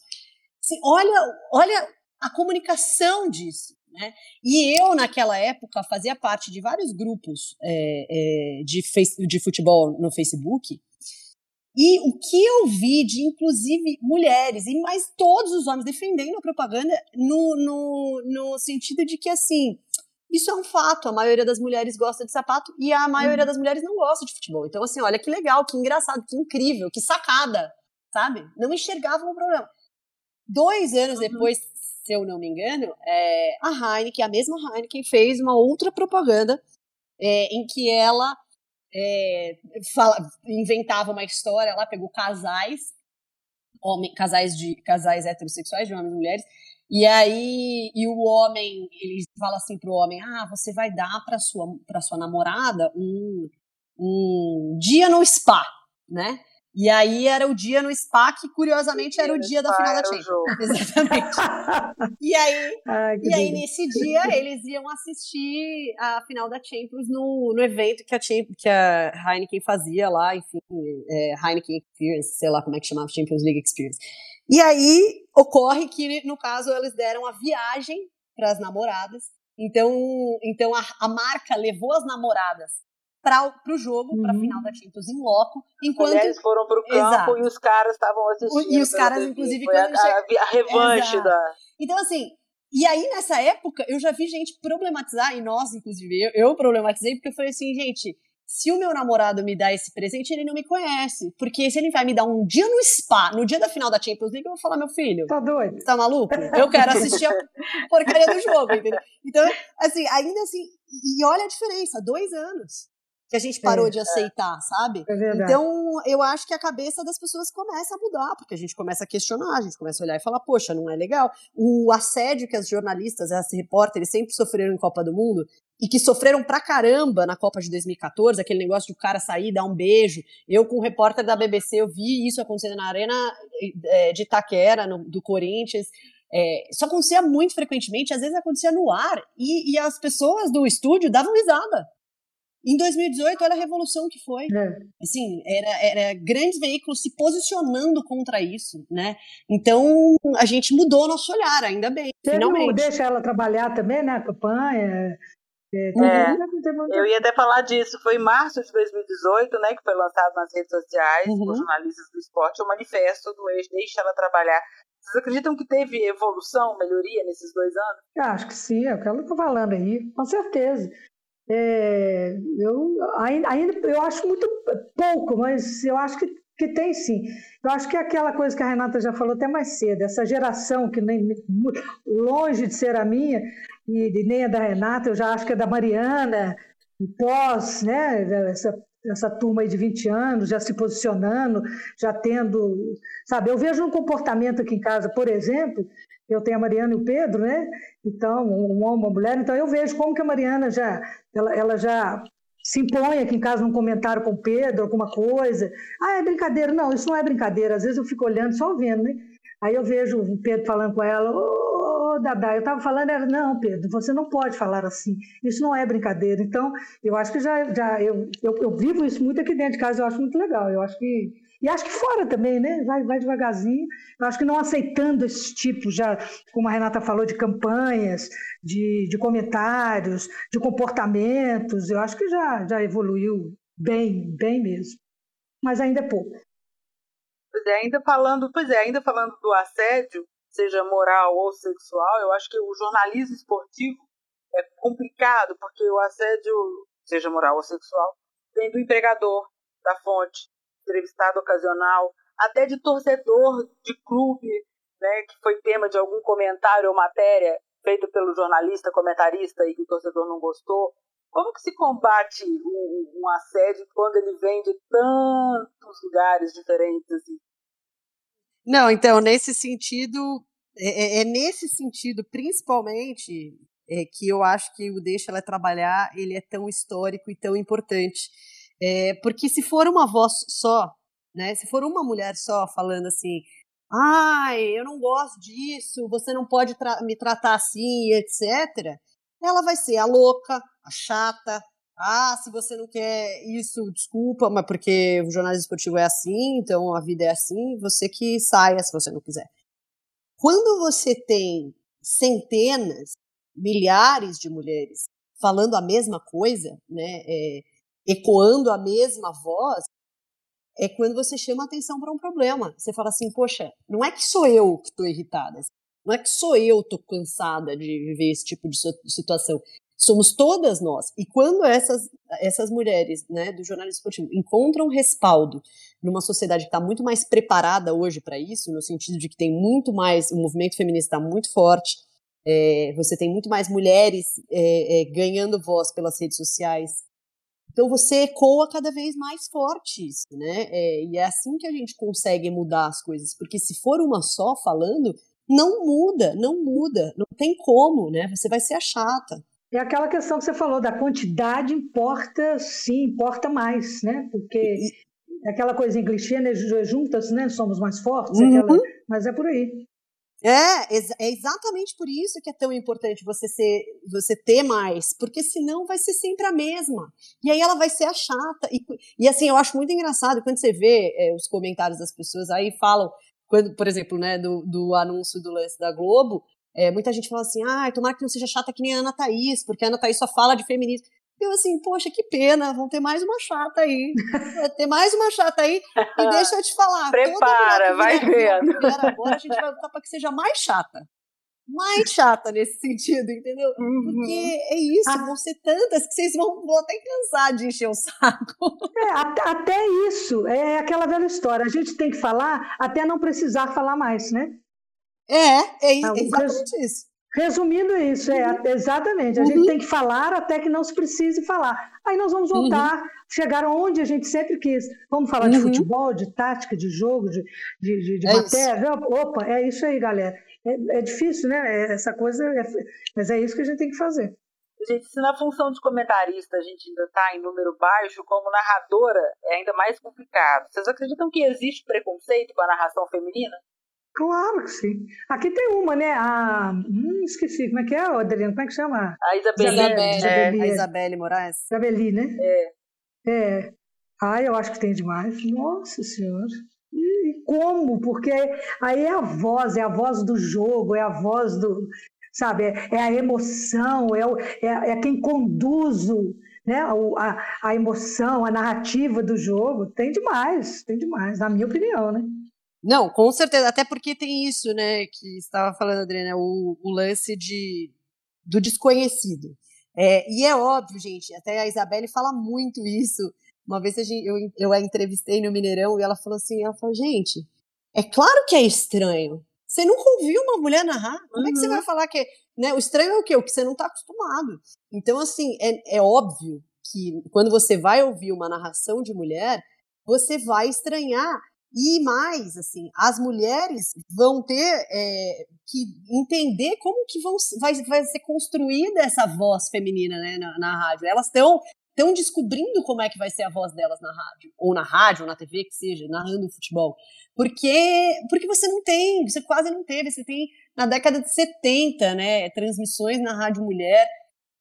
Assim, olha, olha a comunicação disso. Né? E eu, naquela época, fazia parte de vários grupos é, é, de, face, de futebol no Facebook. E o que eu vi de, inclusive, mulheres e mais todos os homens defendendo a propaganda no, no, no sentido de que, assim, isso é um fato. A maioria das mulheres gosta de sapato e a maioria uhum. das mulheres não gosta de futebol. Então, assim, olha que legal, que engraçado, que incrível, que sacada, sabe? Não enxergavam o problema. Dois anos uhum. depois, se eu não me engano, é, a Heineken, a mesma Heineken, fez uma outra propaganda é, em que ela é, fala, inventava uma história lá, pegou casais, homem, casais de casais heterossexuais, de homens e mulheres, e aí, e o homem, ele fala assim pro homem: ah, você vai dar para sua para sua namorada um, um dia no spa, né? E aí era o dia no spa que curiosamente era o dia da final da Champions. Exatamente. e aí, Ai, e aí nesse dia eles iam assistir a final da Champions no, no evento que a, que a Heineken fazia lá, enfim, é, Heineken Experience, sei lá como é que chamava, Champions League Experience. E aí ocorre que, no caso, eles deram a viagem para as namoradas. Então, então a, a, marca levou as namoradas para o jogo, uhum. para a final da Champions em loco. Enquanto... As mulheres foram para o campo Exato. e os caras estavam assistindo. E os caras, inclusive, Foi a, a, a, revanche Exato. da. Então, assim, e aí nessa época eu já vi gente problematizar, e nós, inclusive, eu, eu problematizei, porque eu falei assim, gente, se o meu namorado me dá esse presente, ele não me conhece. Porque se ele vai me dar um dia no spa, no dia da final da Champions League, eu vou falar, meu filho. Tá doido? Tá maluco? Eu quero assistir a porcaria do jogo, entendeu? Então, assim, ainda assim, e olha a diferença, dois anos que a gente parou é, de aceitar, é. sabe? É então, eu acho que a cabeça das pessoas começa a mudar, porque a gente começa a questionar, a gente começa a olhar e falar, poxa, não é legal. O assédio que as jornalistas, as repórteres sempre sofreram em Copa do Mundo, e que sofreram pra caramba na Copa de 2014, aquele negócio de o cara sair, dar um beijo. Eu, com o repórter da BBC, eu vi isso acontecendo na arena é, de Itaquera, no, do Corinthians. É, isso acontecia muito frequentemente, às vezes acontecia no ar, e, e as pessoas do estúdio davam risada. Em 2018, olha a revolução que foi. É. Assim, era, era grandes veículos se posicionando contra isso, né? Então, a gente mudou nosso olhar, ainda bem, Você finalmente. Não deixa ela trabalhar também, né? A campanha, é, uhum. eu ia até falar disso. Foi em março de 2018, né, que foi lançado nas redes sociais uhum. por jornalistas do esporte o manifesto do ex Deixa Ela Trabalhar. Vocês acreditam que teve evolução, melhoria nesses dois anos? Eu acho que sim, é o que ela está falando aí, com certeza. É, eu ainda, ainda eu acho muito pouco, mas eu acho que, que tem sim. Eu acho que é aquela coisa que a Renata já falou até mais cedo, essa geração que nem longe de ser a minha e nem a da Renata, eu já acho que é da Mariana, pós, né, essa, essa turma aí de 20 anos, já se posicionando, já tendo, sabe, eu vejo um comportamento aqui em casa, por exemplo, eu tenho a Mariana e o Pedro, né? Então, um homem, uma mulher, então eu vejo como que a Mariana já, ela, ela já se impõe aqui em casa num comentário com o Pedro, alguma coisa. Ah, é brincadeira. Não, isso não é brincadeira. Às vezes eu fico olhando, só vendo, né? Aí eu vejo o Pedro falando com ela, ô, oh, Dadá, eu estava falando, era, não, Pedro, você não pode falar assim, isso não é brincadeira. Então, eu acho que já, já eu, eu, eu vivo isso muito aqui dentro de casa, eu acho muito legal, eu acho que, e acho que fora também, né, vai, vai devagarzinho, eu acho que não aceitando esse tipo, já, como a Renata falou, de campanhas, de, de comentários, de comportamentos, eu acho que já, já evoluiu bem, bem mesmo, mas ainda é pouco. Pois é, ainda falando, pois é, ainda falando do assédio, seja moral ou sexual, eu acho que o jornalismo esportivo é complicado, porque o assédio, seja moral ou sexual, vem do empregador, da fonte, entrevistado ocasional, até de torcedor de clube, né, que foi tema de algum comentário ou matéria feita pelo jornalista, comentarista e que o torcedor não gostou. Como que se combate um, um assédio quando ele vem de tantos lugares diferentes assim? Não, então, nesse sentido, é, é, é nesse sentido, principalmente, é, que eu acho que o Deixa Ela Trabalhar, ele é tão histórico e tão importante. É, porque se for uma voz só, né, se for uma mulher só falando assim, ai, eu não gosto disso, você não pode tra me tratar assim, etc., ela vai ser a louca, a chata, ah, se você não quer isso, desculpa, mas porque o jornalismo esportivo é assim, então a vida é assim, você que saia se você não quiser. Quando você tem centenas, milhares de mulheres falando a mesma coisa, né, é, ecoando a mesma voz, é quando você chama atenção para um problema. Você fala assim, poxa, não é que sou eu que estou irritada, não é que sou eu que estou cansada de viver esse tipo de situação somos todas nós. E quando essas, essas mulheres né, do jornalismo esportivo encontram respaldo numa sociedade que está muito mais preparada hoje para isso, no sentido de que tem muito mais, o movimento feminista está muito forte, é, você tem muito mais mulheres é, é, ganhando voz pelas redes sociais. Então você ecoa cada vez mais forte isso, né? É, e é assim que a gente consegue mudar as coisas, porque se for uma só falando, não muda, não muda, não tem como, né? Você vai ser a chata. É aquela questão que você falou, da quantidade importa, sim, importa mais, né? Porque é aquela coisa em clichê, né? Juntas, né? Somos mais fortes, uhum. aquela... mas é por aí. É, é exatamente por isso que é tão importante você ser, você ter mais, porque senão vai ser sempre a mesma. E aí ela vai ser a chata. E, e assim, eu acho muito engraçado quando você vê é, os comentários das pessoas aí falam, quando, por exemplo, né, do, do anúncio do lance da Globo, é, muita gente fala assim, ah, tomara que não seja chata que nem a Ana Thaís, porque a Ana Thaís só fala de feminismo. Eu assim, poxa, que pena, vão ter mais uma chata aí. Vai ter mais uma chata aí. E deixa eu te falar. Prepara, vai ver. Agora a gente vai lutar para que seja mais chata. Mais chata nesse sentido, entendeu? Uhum. Porque é isso, ah. vão ser tantas que vocês vão, vão até cansar de encher o saco. É, até, até isso, é aquela velha história. A gente tem que falar até não precisar falar mais, né? É, é, exatamente isso. Resumindo isso, é uhum. exatamente. A uhum. gente tem que falar até que não se precise falar. Aí nós vamos voltar, uhum. chegar onde a gente sempre quis. Vamos falar de uhum. futebol, de tática, de jogo, de, de, de, de é matéria. Isso. Opa, é isso aí, galera. É, é difícil, né? É, essa coisa, é, mas é isso que a gente tem que fazer. Gente, se na função de comentarista a gente ainda está em número baixo, como narradora é ainda mais complicado. Vocês acreditam que existe preconceito com a narração feminina? Claro que sim. Aqui tem uma, né? A. Hum, esqueci. Como é que é, Adriano? Como é que chama? A Isabeli. Isabelle, Isabelle, é. A Isabelle Moraes. Isabeli, né? É. É. Ah, eu acho que tem demais. Nossa Senhora. E como? Porque aí é a voz, é a voz do jogo, é a voz do. Sabe? É, é a emoção, é, o, é, é quem conduz o, né, a, a emoção, a narrativa do jogo. Tem demais, tem demais, na minha opinião, né? Não, com certeza, até porque tem isso, né, que estava falando, Adriana, o, o lance de, do desconhecido. É, e é óbvio, gente, até a Isabelle fala muito isso. Uma vez gente, eu, eu a entrevistei no Mineirão e ela falou assim, ela falou, gente, é claro que é estranho. Você nunca ouviu uma mulher narrar? Como uhum. é que você vai uhum. falar que... Né, o estranho é o quê? O que você não está acostumado. Então, assim, é, é óbvio que quando você vai ouvir uma narração de mulher, você vai estranhar. E mais, assim, as mulheres vão ter é, que entender como que vão, vai, vai ser construída essa voz feminina né, na, na rádio. Elas estão estão descobrindo como é que vai ser a voz delas na rádio, ou na rádio, ou na TV, que seja, narrando futebol. Porque, porque você não tem, você quase não teve, você tem na década de 70, né, transmissões na Rádio Mulher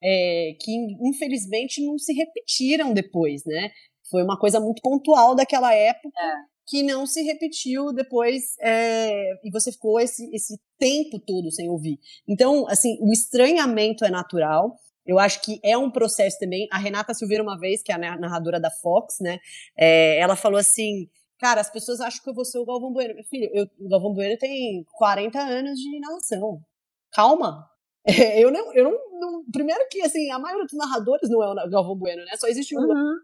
é, que infelizmente não se repetiram depois, né? Foi uma coisa muito pontual daquela época. É. Que não se repetiu depois, é, e você ficou esse, esse tempo todo sem ouvir. Então, assim, o estranhamento é natural, eu acho que é um processo também. A Renata Silveira, uma vez, que é a narradora da Fox, né? É, ela falou assim: Cara, as pessoas acham que eu vou ser o Galvão Bueno. Filho, eu, o Galvão Bueno tem 40 anos de narração. Calma. É, eu não, eu não, não, Primeiro que, assim, a maioria dos narradores não é o Galvão Bueno, né? Só existe um. Uhum.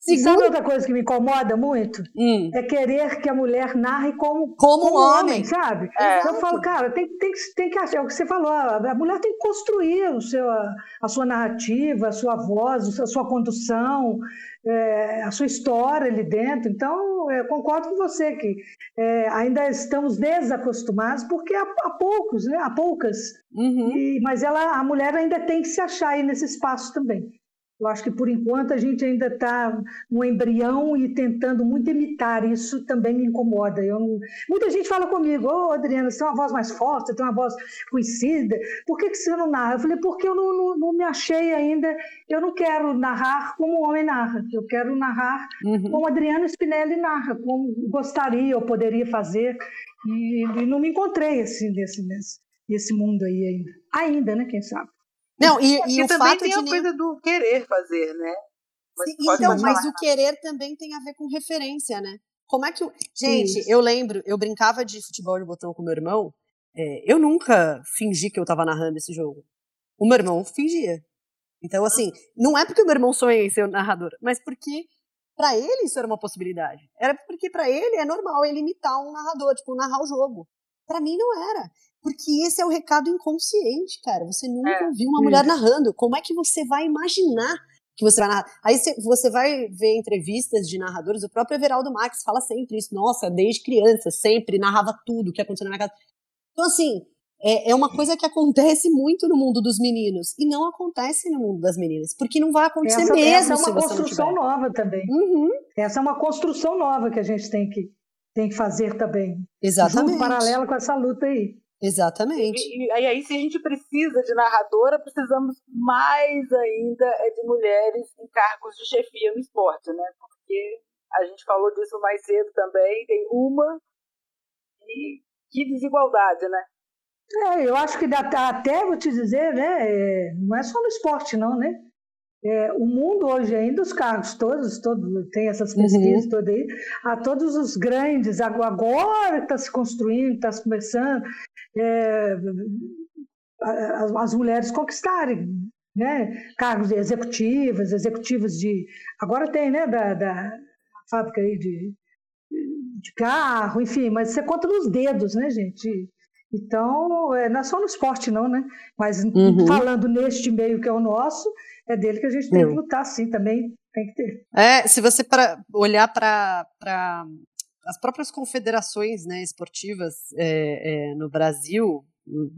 Segundo... Sabe outra coisa que me incomoda muito? Hum. É querer que a mulher narre como, como, como um homem, homem sabe? É. Eu falo, cara, tem, tem, tem que achar, é o que você falou, a mulher tem que construir o seu, a sua narrativa, a sua voz, a sua condução, é, a sua história ali dentro. Então, eu concordo com você que é, ainda estamos desacostumados, porque há, há poucos, né? há poucas, uhum. e, mas ela, a mulher ainda tem que se achar aí nesse espaço também. Eu acho que, por enquanto, a gente ainda está no embrião e tentando muito imitar. Isso também me incomoda. Eu não... Muita gente fala comigo, ô oh, Adriana, você tem uma voz mais forte, você tem uma voz conhecida, por que, que você não narra? Eu falei, porque eu não, não, não me achei ainda, eu não quero narrar como o homem narra, eu quero narrar uhum. como Adriana Spinelli narra, como gostaria ou poderia fazer, e, e não me encontrei assim, nesse, nesse, nesse mundo aí ainda. Ainda, né, quem sabe? Não, e, e o também fato tem de a coisa do querer fazer, né? Mas então, mas o querer também tem a ver com referência, né? Como é que. O... Gente, Isso. eu lembro, eu brincava de futebol de botão com meu irmão. É, eu nunca fingi que eu tava narrando esse jogo. O meu irmão fingia. Então, assim, não é porque o meu irmão sonha em ser narrador, mas porque para ele isso era uma possibilidade. Era porque para ele é normal ele imitar um narrador, tipo, narrar o jogo. Para mim não era. Porque esse é o recado inconsciente, cara. Você nunca é, ouviu uma mulher narrando. Como é que você vai imaginar que você vai narrar? Aí você vai ver entrevistas de narradores, o próprio Everaldo Max fala sempre isso. Nossa, desde criança, sempre narrava tudo que acontecia na minha casa. Então, assim, é, é uma coisa que acontece muito no mundo dos meninos e não acontece no mundo das meninas, porque não vai acontecer essa, mesmo. Essa é uma construção nova também. Uhum. Essa é uma construção nova que a gente tem que, tem que fazer também. Exatamente. Junto, paralelo com essa luta aí. Exatamente. E, e, aí, se a gente precisa de narradora, precisamos mais ainda é de mulheres em cargos de chefia no esporte, né? Porque a gente falou disso mais cedo também, tem uma e que desigualdade, né? É, eu acho que até vou te dizer, né? É, não é só no esporte, não, né? É, o mundo hoje ainda, os cargos todos, todo, tem essas pesquisas uhum. todas aí, a todos os grandes, agora está se construindo, está se começando, é, as, as, mulheres conquistarem né, cargos executivos, executivos de. Agora tem, né, da, da fábrica aí de, de carro, enfim, mas você conta nos dedos, né, gente? Então, é, não é só no esporte, não, né? Mas uhum. falando neste meio que é o nosso, é dele que a gente tem que lutar, sim, também tem que ter. É, se você para olhar para as próprias confederações né, esportivas é, é, no Brasil,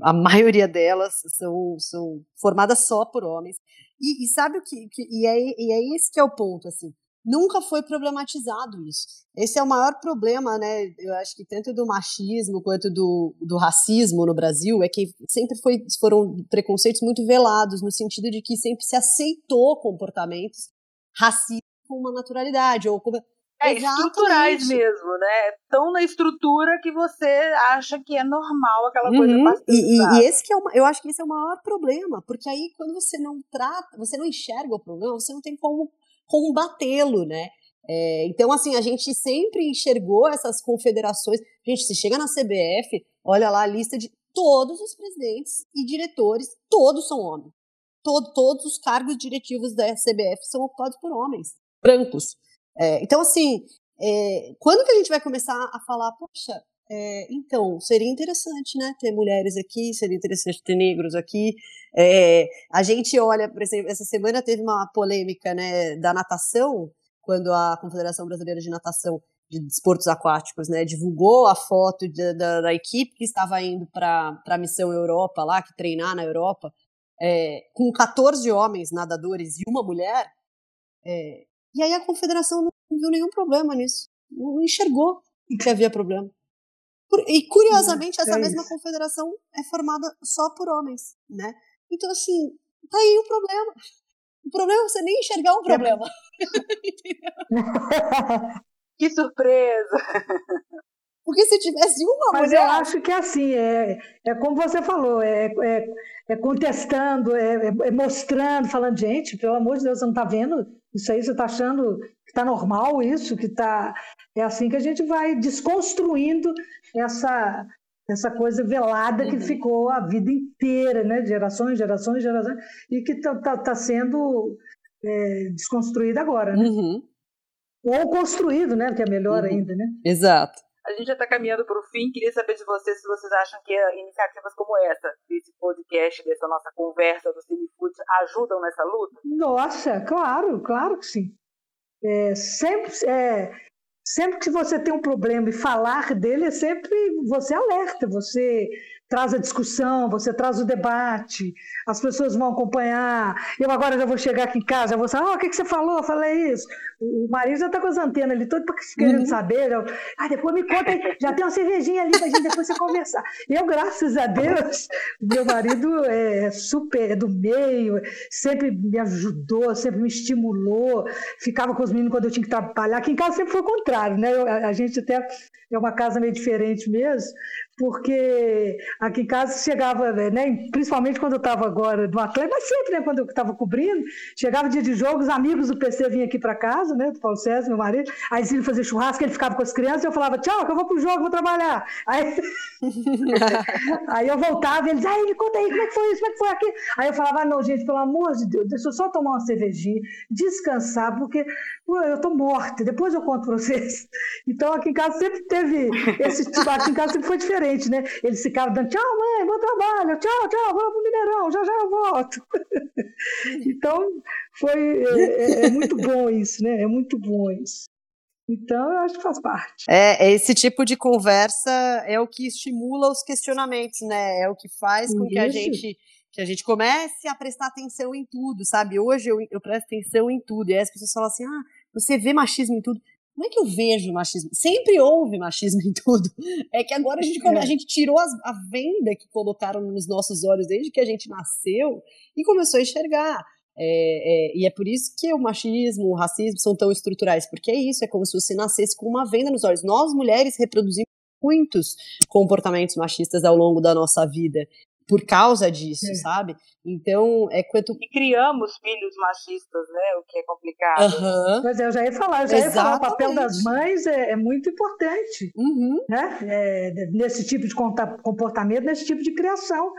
a maioria delas são, são formadas só por homens. E, e sabe o que, que, e, é, e é esse que é o ponto, assim. Nunca foi problematizado isso. Esse é o maior problema, né? Eu acho que tanto do machismo quanto do, do racismo no Brasil é que sempre foi, foram preconceitos muito velados, no sentido de que sempre se aceitou comportamentos racistas com uma naturalidade. Ou como, é, estruturais mesmo, né? Tão na estrutura que você acha que é normal aquela uhum. coisa e, e, e, esse que é uma, eu acho que esse é o maior problema, porque aí quando você não trata, você não enxerga o problema, você não tem como combatê-lo, né? É, então, assim, a gente sempre enxergou essas confederações. Gente, se chega na CBF, olha lá a lista de todos os presidentes e diretores, todos são homens. Todo, todos os cargos diretivos da CBF são ocupados por homens, brancos. É, então, assim, é, quando que a gente vai começar a falar, poxa, É, então, seria interessante, né, ter mulheres aqui, seria interessante ter negros aqui. É, a gente olha, por exemplo, essa semana teve uma polêmica, né, da natação, quando a Confederação Brasileira de Natação de Desportos Aquáticos, né, divulgou a foto de, da, da, equipe que estava indo para a missão Europa lá, que treinar na Europa, é, com 14 homens nadadores e uma mulher, é, e aí a confederação não viu nenhum problema nisso, não enxergou que havia problema. E curiosamente, essa mesma confederação é formada só por homens, né? Então, assim, tá aí o problema. O problema é você nem enxergar um problema. que surpresa! Porque se tivesse uma Mas mulher. eu acho que é assim, é, é como você falou, é, é, é contestando, é, é, mostrando, falando, gente, pelo amor de Deus, você não está vendo isso aí? Você está achando que está normal isso? Que tá... É assim que a gente vai desconstruindo essa, essa coisa velada que uhum. ficou a vida inteira, né? Gerações, gerações, gerações, e que está tá, tá sendo é, desconstruída agora, né? Uhum. Ou construído, né? Que é melhor uhum. ainda, né? Exato. A gente já está caminhando para o fim. Queria saber de vocês se vocês acham que iniciativas como essa, desse podcast, dessa nossa conversa do Cinefood, ajudam nessa luta? Nossa, claro, claro que sim. É, sempre, é, sempre que você tem um problema e falar dele, é sempre você alerta, você traz a discussão, você traz o debate, as pessoas vão acompanhar. Eu agora já vou chegar aqui em casa, já vou falar, oh, o que, que você falou? Eu falei isso. O marido já está com as antenas ali, todo querendo uhum. saber. Eu, ah, depois me conta, já tem uma cervejinha ali para gente depois você conversar. Eu, graças a Deus, meu marido é super é do meio, sempre me ajudou, sempre me estimulou, ficava com os meninos quando eu tinha que trabalhar. Aqui em casa sempre foi o contrário, né? Eu, a, a gente até é uma casa meio diferente mesmo, porque aqui em casa chegava, né, principalmente quando eu estava agora no Atlético, mas sempre, né, quando eu estava cobrindo, chegava dia de jogo, os amigos do PC vinham aqui para casa, né, do Paulo César, meu marido, aí eles iam fazer churrasco, ele ficava com as crianças, eu falava, tchau, que eu vou pro jogo, vou trabalhar. Aí, aí eu voltava, e eles, aí, me conta aí, como é que foi isso, como é que foi aqui? Aí eu falava, ah, não, gente, pelo amor de Deus, deixa eu só tomar uma cervejinha, descansar, porque pô, eu tô morta, depois eu conto para vocês. Então aqui em casa sempre teve esse tipo, aqui em casa sempre foi diferente, né? Eles ficavam dando tchau, mãe, bom trabalho, tchau, tchau, vamos pro Mineirão, já já eu volto. então foi é, é, é muito bom isso, né? É muito bom isso. Então, eu acho que faz parte. É, esse tipo de conversa é o que estimula os questionamentos, né? É o que faz com Isso. que a gente que a gente comece a prestar atenção em tudo, sabe? Hoje eu, eu presto atenção em tudo. E aí as pessoas falam assim: ah, você vê machismo em tudo. Como é que eu vejo machismo? Sempre houve machismo em tudo. É que agora a gente, come, a gente tirou as, a venda que colocaram nos nossos olhos desde que a gente nasceu e começou a enxergar. É, é, e é por isso que o machismo, o racismo são tão estruturais, porque é isso, é como se você nascesse com uma venda nos olhos. Nós, mulheres, reproduzimos muitos comportamentos machistas ao longo da nossa vida por causa disso, é. sabe? Então, é quanto. E criamos filhos machistas, né? O que é complicado. Uhum. Mas eu já ia falar, eu já Exatamente. ia falar, o papel das mães é, é muito importante, uhum. né? É, nesse tipo de comportamento, nesse tipo de criação.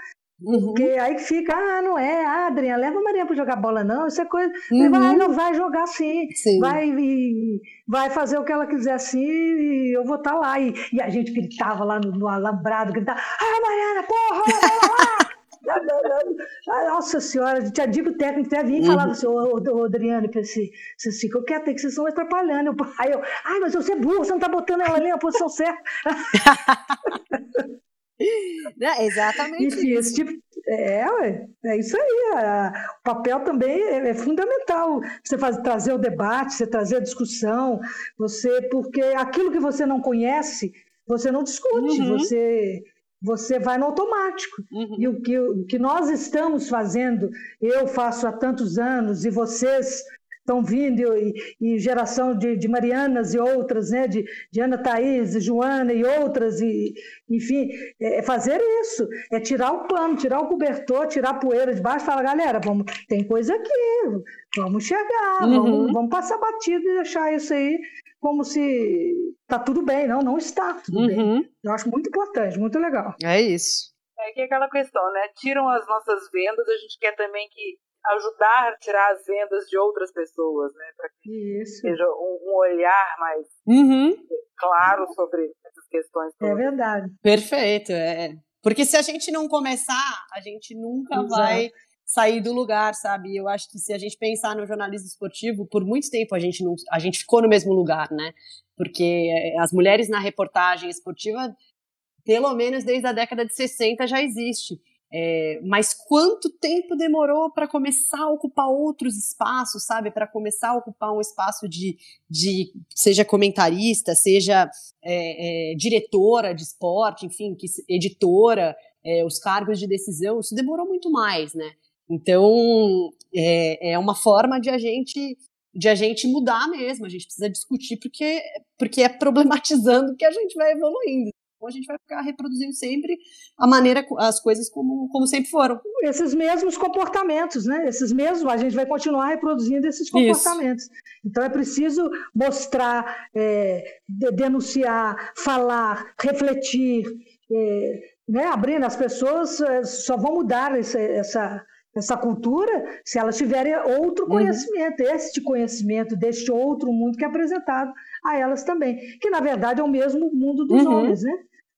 Uhum. Porque aí fica, ah, não é, ah, Adriana, leva a Maria para jogar bola, não, isso é coisa. Uhum. Vai, não vai jogar sim, sim. Vai, e, vai fazer o que ela quiser sim, e eu vou estar tá lá. E, e, a gente gritava lá no, no alambrado, gritava, ah, Mariana, porra, lá! Nossa senhora, tinha digo técnico até vinha e falava uhum. assim, ô, ô, Adriano, pensei, você fica quieto, que vocês estão atrapalhando. Aí eu, ai, mas você é burro, você não está botando ela ali na posição certa. Exatamente. Enfim, isso. esse tipo. É, é isso aí. o papel também é, é, fundamental. Você faz, trazer o debate, você trazer a discussão, você porque aquilo que você não conhece, você não discute, uhum. você você vai no automático. Uhum. E o que, o que nós estamos fazendo, eu faço há tantos anos e vocês estão vindo, e, e geração de, de, Marianas e outras, né, de, de Ana Thaís, Joana e outras, e, enfim, é, é fazer isso, é tirar o pano, tirar o cobertor, tirar a poeira de baixo e falar, galera, vamos, tem coisa aqui, vamos chegar, uhum. vamos, vamos passar batido e deixar isso aí como se tá tudo bem, não, não está tudo uhum. bem. Eu acho muito importante, muito legal. É isso. É que é aquela questão, né? Tiram as nossas vendas, a gente quer também que ajudar a tirar as vendas de outras pessoas, né? Para que Isso. seja um, um olhar mais Uhum. claro sobre essas questões. É todas. verdade. Perfeito, é. Porque se a gente não começar, a gente nunca Exato. vai sair do lugar, sabe? Eu acho que se a gente pensar no jornalismo esportivo, por muito tempo a gente não, a gente ficou no mesmo lugar, né? Porque eh, as mulheres na reportagem esportiva, pelo menos desde a década de 60 já existe. É, mas quanto tempo demorou para começar a ocupar outros espaços, sabe? Para começar a ocupar um espaço de, de seja comentarista, seja é, é, diretora de esporte, enfim, que, editora, é, os cargos de decisão, isso demorou muito mais, né? Então é, é uma forma de a gente de a gente mudar mesmo, a gente precisa discutir porque porque é problematizando que a gente vai evoluindo. Então a gente vai ficar reproduzindo sempre a maneira, as coisas como, como sempre foram. Esses mesmos comportamentos, né? Esses mesmos, a gente vai continuar reproduzindo esses Isso. comportamentos. Então é preciso mostrar, é, de- denunciar, falar, refletir, é, né? Abrindo as pessoas é, só vão mudar esse- essa essa cultura se elas tiverem outro Uhum. conhecimento, este conhecimento deste outro mundo que é apresentado a elas também, que na verdade é o mesmo mundo dos Uhum. homens, né?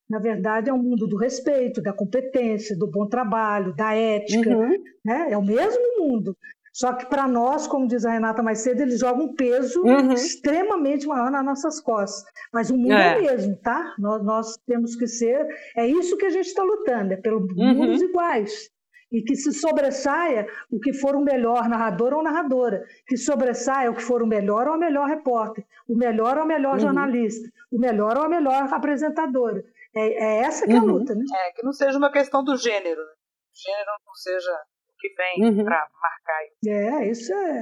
Na verdade, é um mundo do respeito, da competência, do bom trabalho, da ética. Uhum. Né? É o mesmo mundo. Só que para nós, como diz a Renata mais cedo, eles jogam um peso Uhum. extremamente maior nas nossas costas. Mas o mundo É. é, o mesmo, tá? Nós, nós temos que ser. É isso que a gente está lutando, é pelo Uhum. mundos iguais. E que se sobressaia o que for o melhor narrador ou narradora, que sobressaia o que for o melhor ou a melhor repórter, o melhor ou a melhor Uhum. jornalista, o melhor ou a melhor apresentadora. É, é essa que é a Uhum. luta, né? É, que não seja uma questão do gênero. né? O gênero não seja o que vem Uhum. para marcar isso. É, isso é,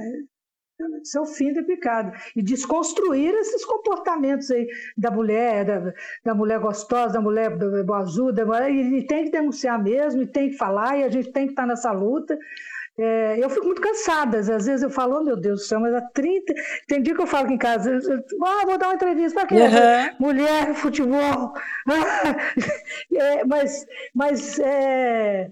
isso é o fim da picada. E desconstruir esses comportamentos aí da mulher, da, da mulher gostosa, da mulher boazuda, e, e tem que denunciar mesmo, e tem que falar, e a gente tem que estar nessa luta. É, eu fico muito cansada, às vezes eu falo, oh, meu Deus do céu, mas há 30. Tem dia que eu falo aqui em casa, eu- eu- ah, vou dar uma entrevista, para quê? Uhum. mulher, futebol. É, mas mas, é,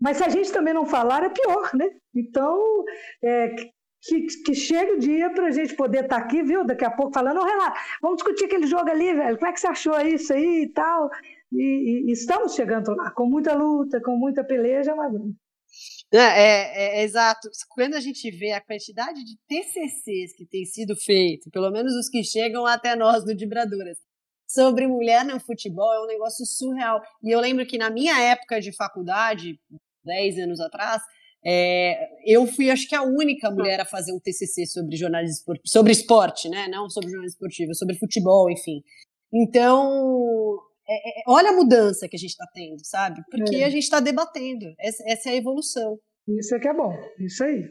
mas se a gente também não falar, é pior, né? Então, é, que, que chegue o dia para a gente poder estar aqui, viu? Daqui a pouco falando, ô Renato, vamos discutir aquele jogo ali, velho. Como é que você achou isso aí e tal? E- e estamos chegando lá, com muita luta, com muita peleja, mas É, é, é, exato. Quando a gente vê a quantidade de TCCs que tem sido feito, pelo menos os que chegam até nós no Dibraduras, sobre mulher no futebol é um negócio surreal. E eu lembro que na minha época de faculdade, 10 anos atrás, é, eu fui, acho que, a única mulher a fazer um TCC sobre jornalismo esportivo, sobre esporte, né? Não sobre jornalismo esportivo, sobre futebol, enfim. Então, é, é, olha a mudança que a gente está tendo, sabe? Porque É. a gente está debatendo. Essa, essa é a evolução. isso é que é bom, isso aí.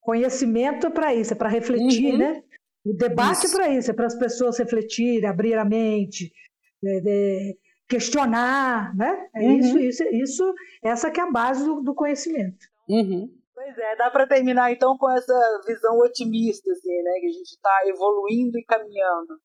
Conhecimento é para isso, é para refletir, Uhum. né? O debate Isso. é para isso, é para as pessoas refletirem, abrir a mente, é, é, questionar, né? É Uhum. isso, isso, isso, essa que é a base do, do conhecimento. Uhum. Pois é, dá para terminar então com essa visão otimista, assim, né? Que a gente está evoluindo e caminhando.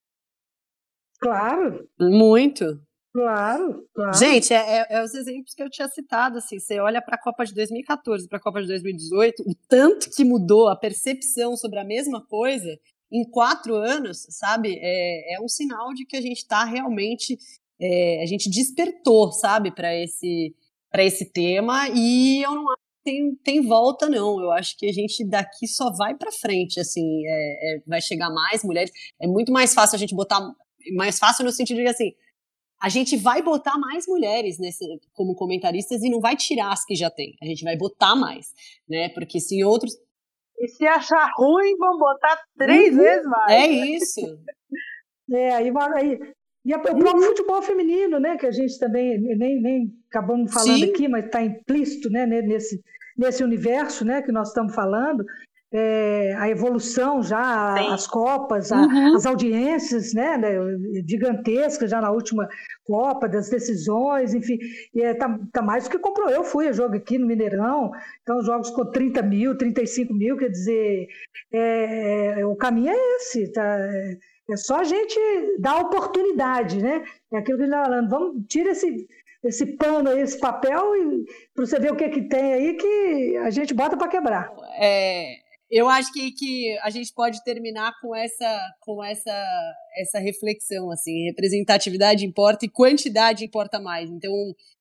Claro, Muito. claro, claro. Gente, é, é- é os exemplos que eu tinha citado, assim, você olha para a Copa de 2014, para a Copa de 2018, o tanto que mudou a percepção sobre a mesma coisa em quatro anos, sabe? É, é um sinal de que a gente está realmente, é, a gente despertou, sabe, para esse, para esse tema e eu não acho que tem, tem volta, não. Eu acho que a gente daqui só vai para frente, assim, é, é, vai chegar mais mulheres. É muito mais fácil a gente botar, mais fácil no sentido de assim, a gente vai botar mais mulheres nesse, como comentaristas e não vai tirar as que já tem. A gente vai botar mais, né? Porque se outros. E se achar ruim, vão botar três Uhum. vezes mais. É isso. É, e a- o Uhum. próprio futebol feminino, né? Que a gente também nem, nem acabamos falando Sim. aqui, mas está implícito né, ne- nesse, nesse universo né, que nós estamos falando. É, a evolução já, Sim. as Copas, a- Uhum. as audiências né, né, gigantescas já na última Copa, das decisões, enfim, está tá mais do que comprou. Eu fui a jogo aqui no Mineirão, então jogos com 30 mil, 35 mil, quer dizer, é, é, o caminho é esse, tá? É, é só a gente dar oportunidade, né? É aquilo que ele está falando, vamos, tira esse, esse pano aí, esse papel, e para você ver o que, que tem aí que a gente bota para quebrar. É, eu acho que, que a gente pode terminar com essa, com essa, essa reflexão, assim, representatividade importa e quantidade importa mais. Então,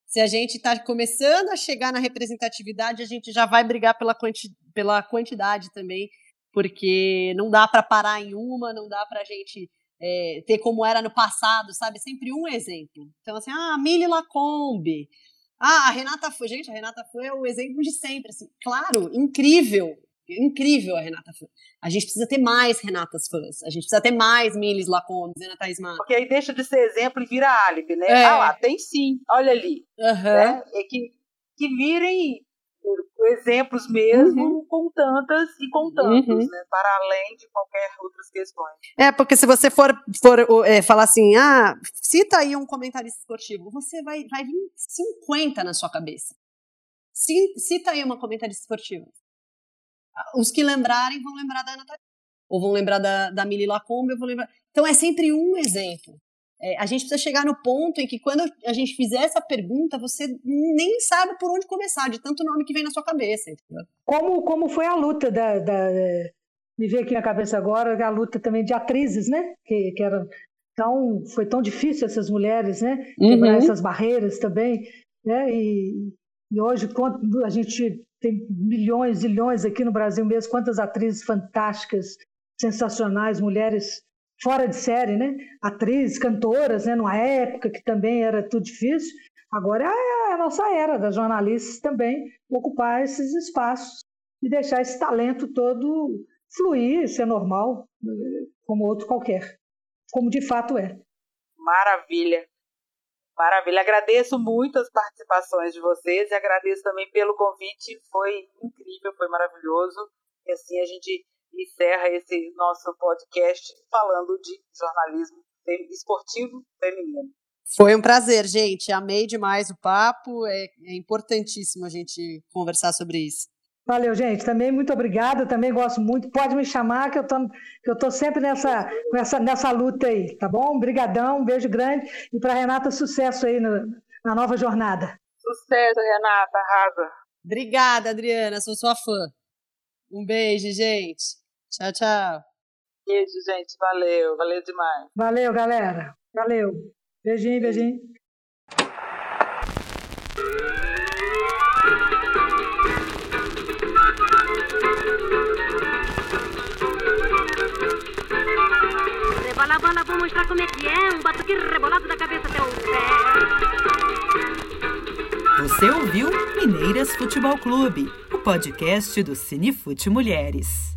se a gente está começando a chegar na representatividade, a gente já vai brigar pela, quanti, pela quantidade também, porque não dá para parar em uma, não dá para a gente é, ter como era no passado, sabe? Sempre um exemplo. Então, assim, ah, Mili Lacombe. Ah, a Renata foi. Gente, a Renata foi o exemplo de sempre. Assim, claro, incrível. Incrível a Renata fã. A gente precisa ter mais Renatas fãs. A gente precisa ter mais Miles Lacombes, Ana Thaís Porque aí deixa de ser exemplo e vira álibi, né? É. Ah lá, tem sim, olha ali. Uhum. Né? É que, que virem exemplos mesmo uhum. com tantas e com tantos, uhum. né? Para além de qualquer outras questões. É, porque se você for, for é, falar assim, ah, cita aí um comentarista esportivo, você vai, vai vir 50 na sua cabeça. Cita aí uma comentarista esportiva os que lembrarem vão lembrar da Ana ou vão lembrar da, da Mili Lacombe, eu vou lembrar. Então é sempre um exemplo. É, a gente precisa chegar no ponto em que quando a gente fizer essa pergunta, você nem sabe por onde começar, de tanto nome que vem na sua cabeça. Entendeu? Como, como foi a luta da, da, Me veio aqui na cabeça agora a luta também de atrizes, né? Que, que era tão, foi tão difícil essas mulheres, né? Quebrar uhum. essas barreiras também. Né? E, e hoje, quando a gente tem milhões, milhões aqui no Brasil mesmo, quantas atrizes fantásticas, sensacionais, mulheres fora de série, né? Atrizes, cantoras, né? Numa época que também era tudo difícil. Agora é a nossa era das jornalistas também ocupar esses espaços e deixar esse talento todo fluir, ser normal, como outro qualquer, como de fato é. Maravilha. Maravilha, agradeço muito as participações de vocês e agradeço também pelo convite, foi incrível, foi maravilhoso. E assim a gente encerra esse nosso podcast falando de jornalismo esportivo feminino. Foi um prazer, gente. Amei demais o papo. É, é importantíssimo a gente conversar sobre isso. Valeu, gente. Também muito obrigada. Também gosto muito. Pode me chamar que eu tô, que eu tô sempre nessa, nessa, nessa luta aí, tá bom? Obrigadão, um beijo grande e para Renata sucesso aí no, na nova jornada. Sucesso, Renata, arrasa. Obrigada, Adriana. Sou sua fã. Um beijo, gente. Tchau, tchau. Beijo, gente. Valeu, valeu demais. Valeu, galera. Valeu. Beijinho, beijinho. A bola, vou mostrar como é que é. Um batuque rebolado da cabeça até o pé. Você ouviu Mineiras Futebol Clube, o podcast do Cinefute Mulheres.